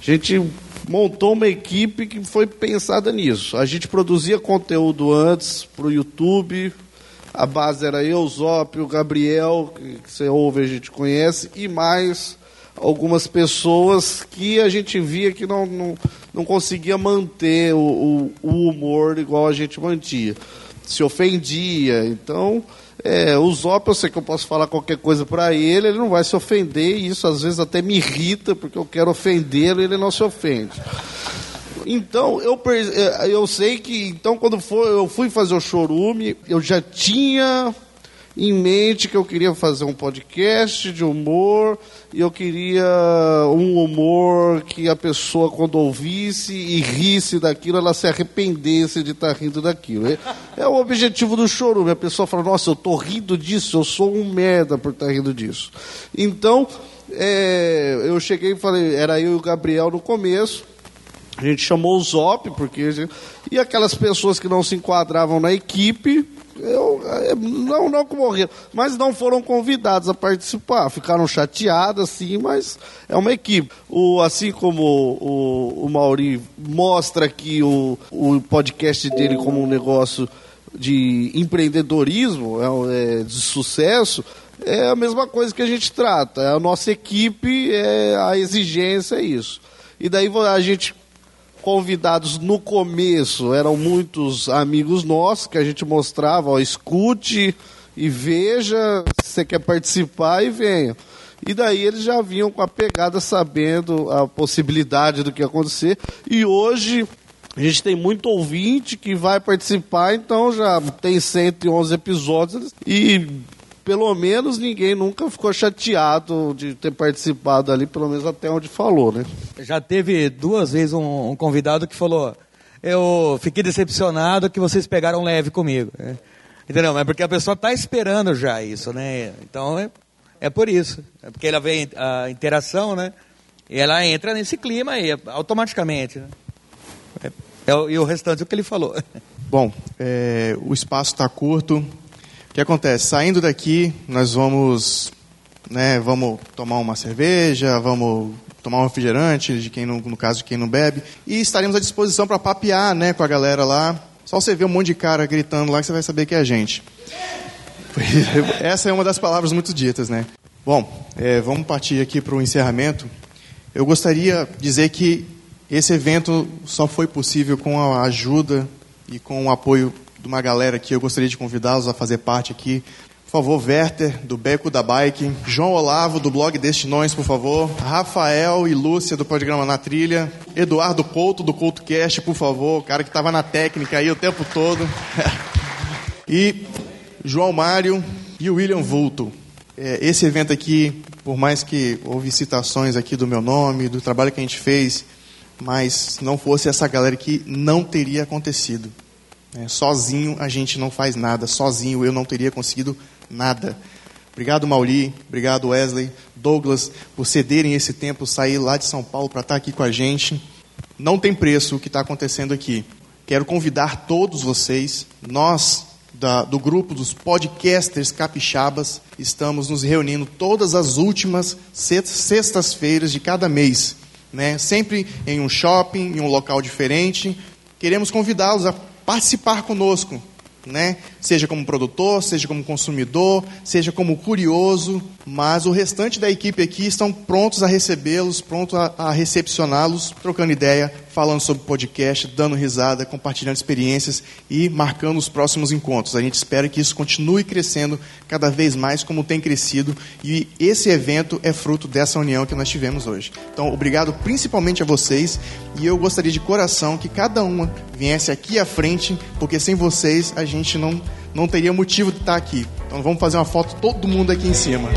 a gente montou uma equipe que foi pensada nisso. A gente produzia conteúdo antes para o YouTube. A base era eu, Zop, o Gabriel, que você ouve, a gente conhece, e mais algumas pessoas que a gente via que não, não, não conseguia manter o, o, o humor igual a gente mantinha. Se ofendia. Então, é, o Zop, eu sei que eu posso falar qualquer coisa para ele, ele não vai se ofender, e isso às vezes até me irrita, porque eu quero ofendê-lo e ele não se ofende. Então, eu, é, eu sei que, então, quando for, eu fui fazer o chorume, eu já tinha em mente que eu queria fazer um podcast de humor e eu queria um humor que a pessoa, quando ouvisse e risse daquilo, ela se arrependesse de estar rindo daquilo. É, o objetivo do chorume. A pessoa fala, nossa, eu estou rindo disso, eu sou um merda por estar rindo disso. Então, é, eu cheguei e falei, era eu e o Gabriel no começo, a gente chamou o Zop, porque e aquelas pessoas que não se enquadravam na equipe, eu, é, não, não que morreram, mas não foram convidados a participar. Ficaram chateados, sim, mas é uma equipe. O, assim como o, o Mauri mostra aqui o, o podcast dele como um negócio de empreendedorismo, é, é, de sucesso, é a mesma coisa que a gente trata. A nossa equipe, é, a exigência é isso. E daí a gente convidados no começo eram muitos amigos nossos que a gente mostrava, ó, escute e veja se você quer participar e venha. E daí eles já vinham com a pegada sabendo a possibilidade do que ia acontecer. E hoje a gente tem muito ouvinte que vai participar, então já tem 111 episódios e pelo menos ninguém nunca ficou chateado de ter participado ali, pelo menos até onde falou, né? Já teve duas vezes um, um convidado que falou: Eu fiquei decepcionado que vocês pegaram leve comigo. Né? Entendeu? Mas porque a pessoa está esperando já isso, né? Então é, é por isso. É porque ela vê a interação, né? E ela entra nesse clima aí, automaticamente. Né? É, é, e o restante é o que ele falou. Bom, é, o espaço está curto que acontece? Saindo daqui, nós vamos, né, vamos tomar uma cerveja, vamos tomar um refrigerante, de quem não, no caso de quem não bebe, e estaremos à disposição para papear né, com a galera lá. Só você ver um monte de cara gritando lá que você vai saber que é a gente. Essa é uma das palavras muito ditas, né? Bom, é, vamos partir aqui para o encerramento. Eu gostaria de dizer que esse evento só foi possível com a ajuda e com o apoio de uma galera aqui, eu gostaria de convidá-los a fazer parte aqui. Por favor, Werther, do Beco da Bike, João Olavo, do blog Destinões, por favor, Rafael e Lúcia, do programa Na Trilha, Eduardo Couto, do CoutoCast, por favor, o cara que estava na técnica aí o tempo todo, e João Mário e William Vulto. É, esse evento aqui por mais que houve citações aqui do meu nome, do trabalho que a gente fez, mas se não fosse essa galera que não teria acontecido. É, sozinho a gente não faz nada, sozinho eu não teria conseguido nada. Obrigado, Mauri, obrigado, Wesley, Douglas, por cederem esse tempo, sair lá de São Paulo para estar aqui com a gente. Não tem preço o que está acontecendo aqui. Quero convidar todos vocês, nós da, do grupo dos podcasters capixabas, estamos nos reunindo todas as últimas sextas-feiras de cada mês. Né? Sempre em um shopping, em um local diferente. Queremos convidá-los a participar conosco, né? Seja como produtor, seja como consumidor, seja como curioso, mas o restante da equipe aqui estão prontos a recebê-los, prontos a, a recepcioná-los, trocando ideia, falando sobre podcast, dando risada, compartilhando experiências e marcando os próximos encontros. A gente espera que isso continue crescendo cada vez mais como tem crescido e esse evento é fruto dessa união que nós tivemos hoje. Então, obrigado principalmente a vocês e eu gostaria de coração que cada uma viesse aqui à frente, porque sem vocês a gente não não teria motivo de estar aqui. Então vamos fazer uma foto todo mundo aqui em cima.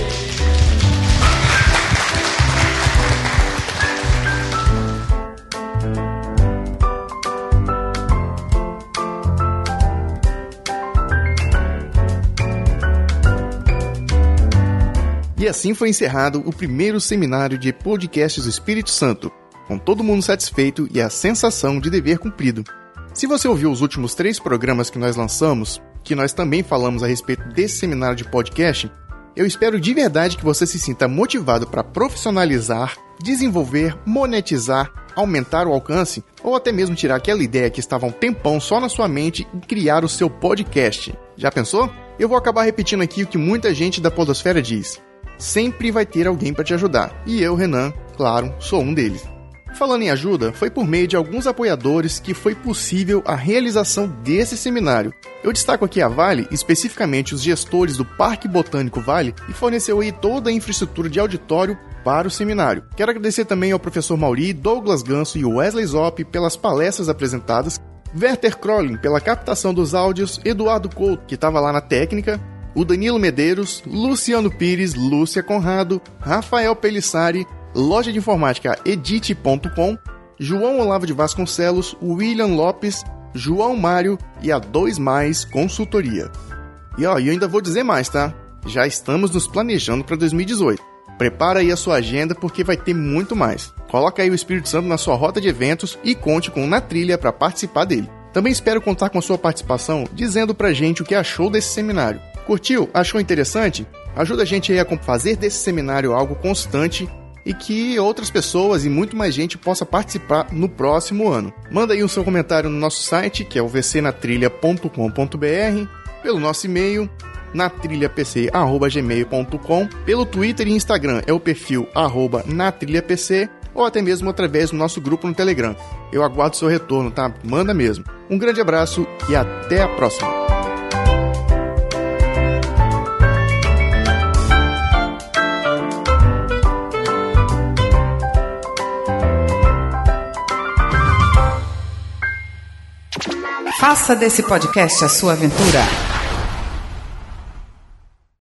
E assim foi encerrado o primeiro seminário de podcasts do Espírito Santo, com todo mundo satisfeito e a sensação de dever cumprido. Se você ouviu os últimos três programas que nós lançamos, que nós também falamos a respeito desse seminário de podcast, eu espero de verdade que você se sinta motivado para profissionalizar, desenvolver, monetizar, aumentar o alcance ou até mesmo tirar aquela ideia que estava um tempão só na sua mente e criar o seu podcast. Já pensou? Eu vou acabar repetindo aqui o que muita gente da Podosfera diz. Sempre vai ter alguém para te ajudar. E eu, Renan, claro, sou um deles. Falando em ajuda, foi por meio de alguns apoiadores que foi possível a realização desse seminário. Eu destaco aqui a Vale, especificamente os gestores do Parque Botânico Vale, e forneceu aí toda a infraestrutura de auditório para o seminário. Quero agradecer também ao professor Mauri, Douglas Ganso e Wesley Zop pelas palestras apresentadas, Werther Krollin pela captação dos áudios, Eduardo Couto, que estava lá na técnica, o Danilo Medeiros, Luciano Pires, Lúcia Conrado, Rafael Pelissari, loja de informática edit.com, João Olavo de Vasconcelos, William Lopes, João Mário e a 2 Mais Consultoria. E ó, eu ainda vou dizer mais, tá? Já estamos nos planejando para 2018. Prepara aí a sua agenda porque vai ter muito mais. Coloca aí o Espírito Santo na sua rota de eventos e conte com o Na Trilha para participar dele. Também espero contar com a sua participação dizendo pra gente o que achou desse seminário. Curtiu? Achou interessante? Ajuda a gente a fazer desse seminário algo constante e que outras pessoas e muito mais gente possa participar no próximo ano. Manda aí o seu comentário no nosso site, que é o vcnatrilha.com.br, pelo nosso e-mail natrilhapc@gmail.com, pelo Twitter e Instagram é o perfil arroba natrilhapc ou até mesmo através do nosso grupo no Telegram. Eu aguardo seu retorno, tá? Manda mesmo. Um grande abraço e até a próxima. Faça desse podcast a sua aventura.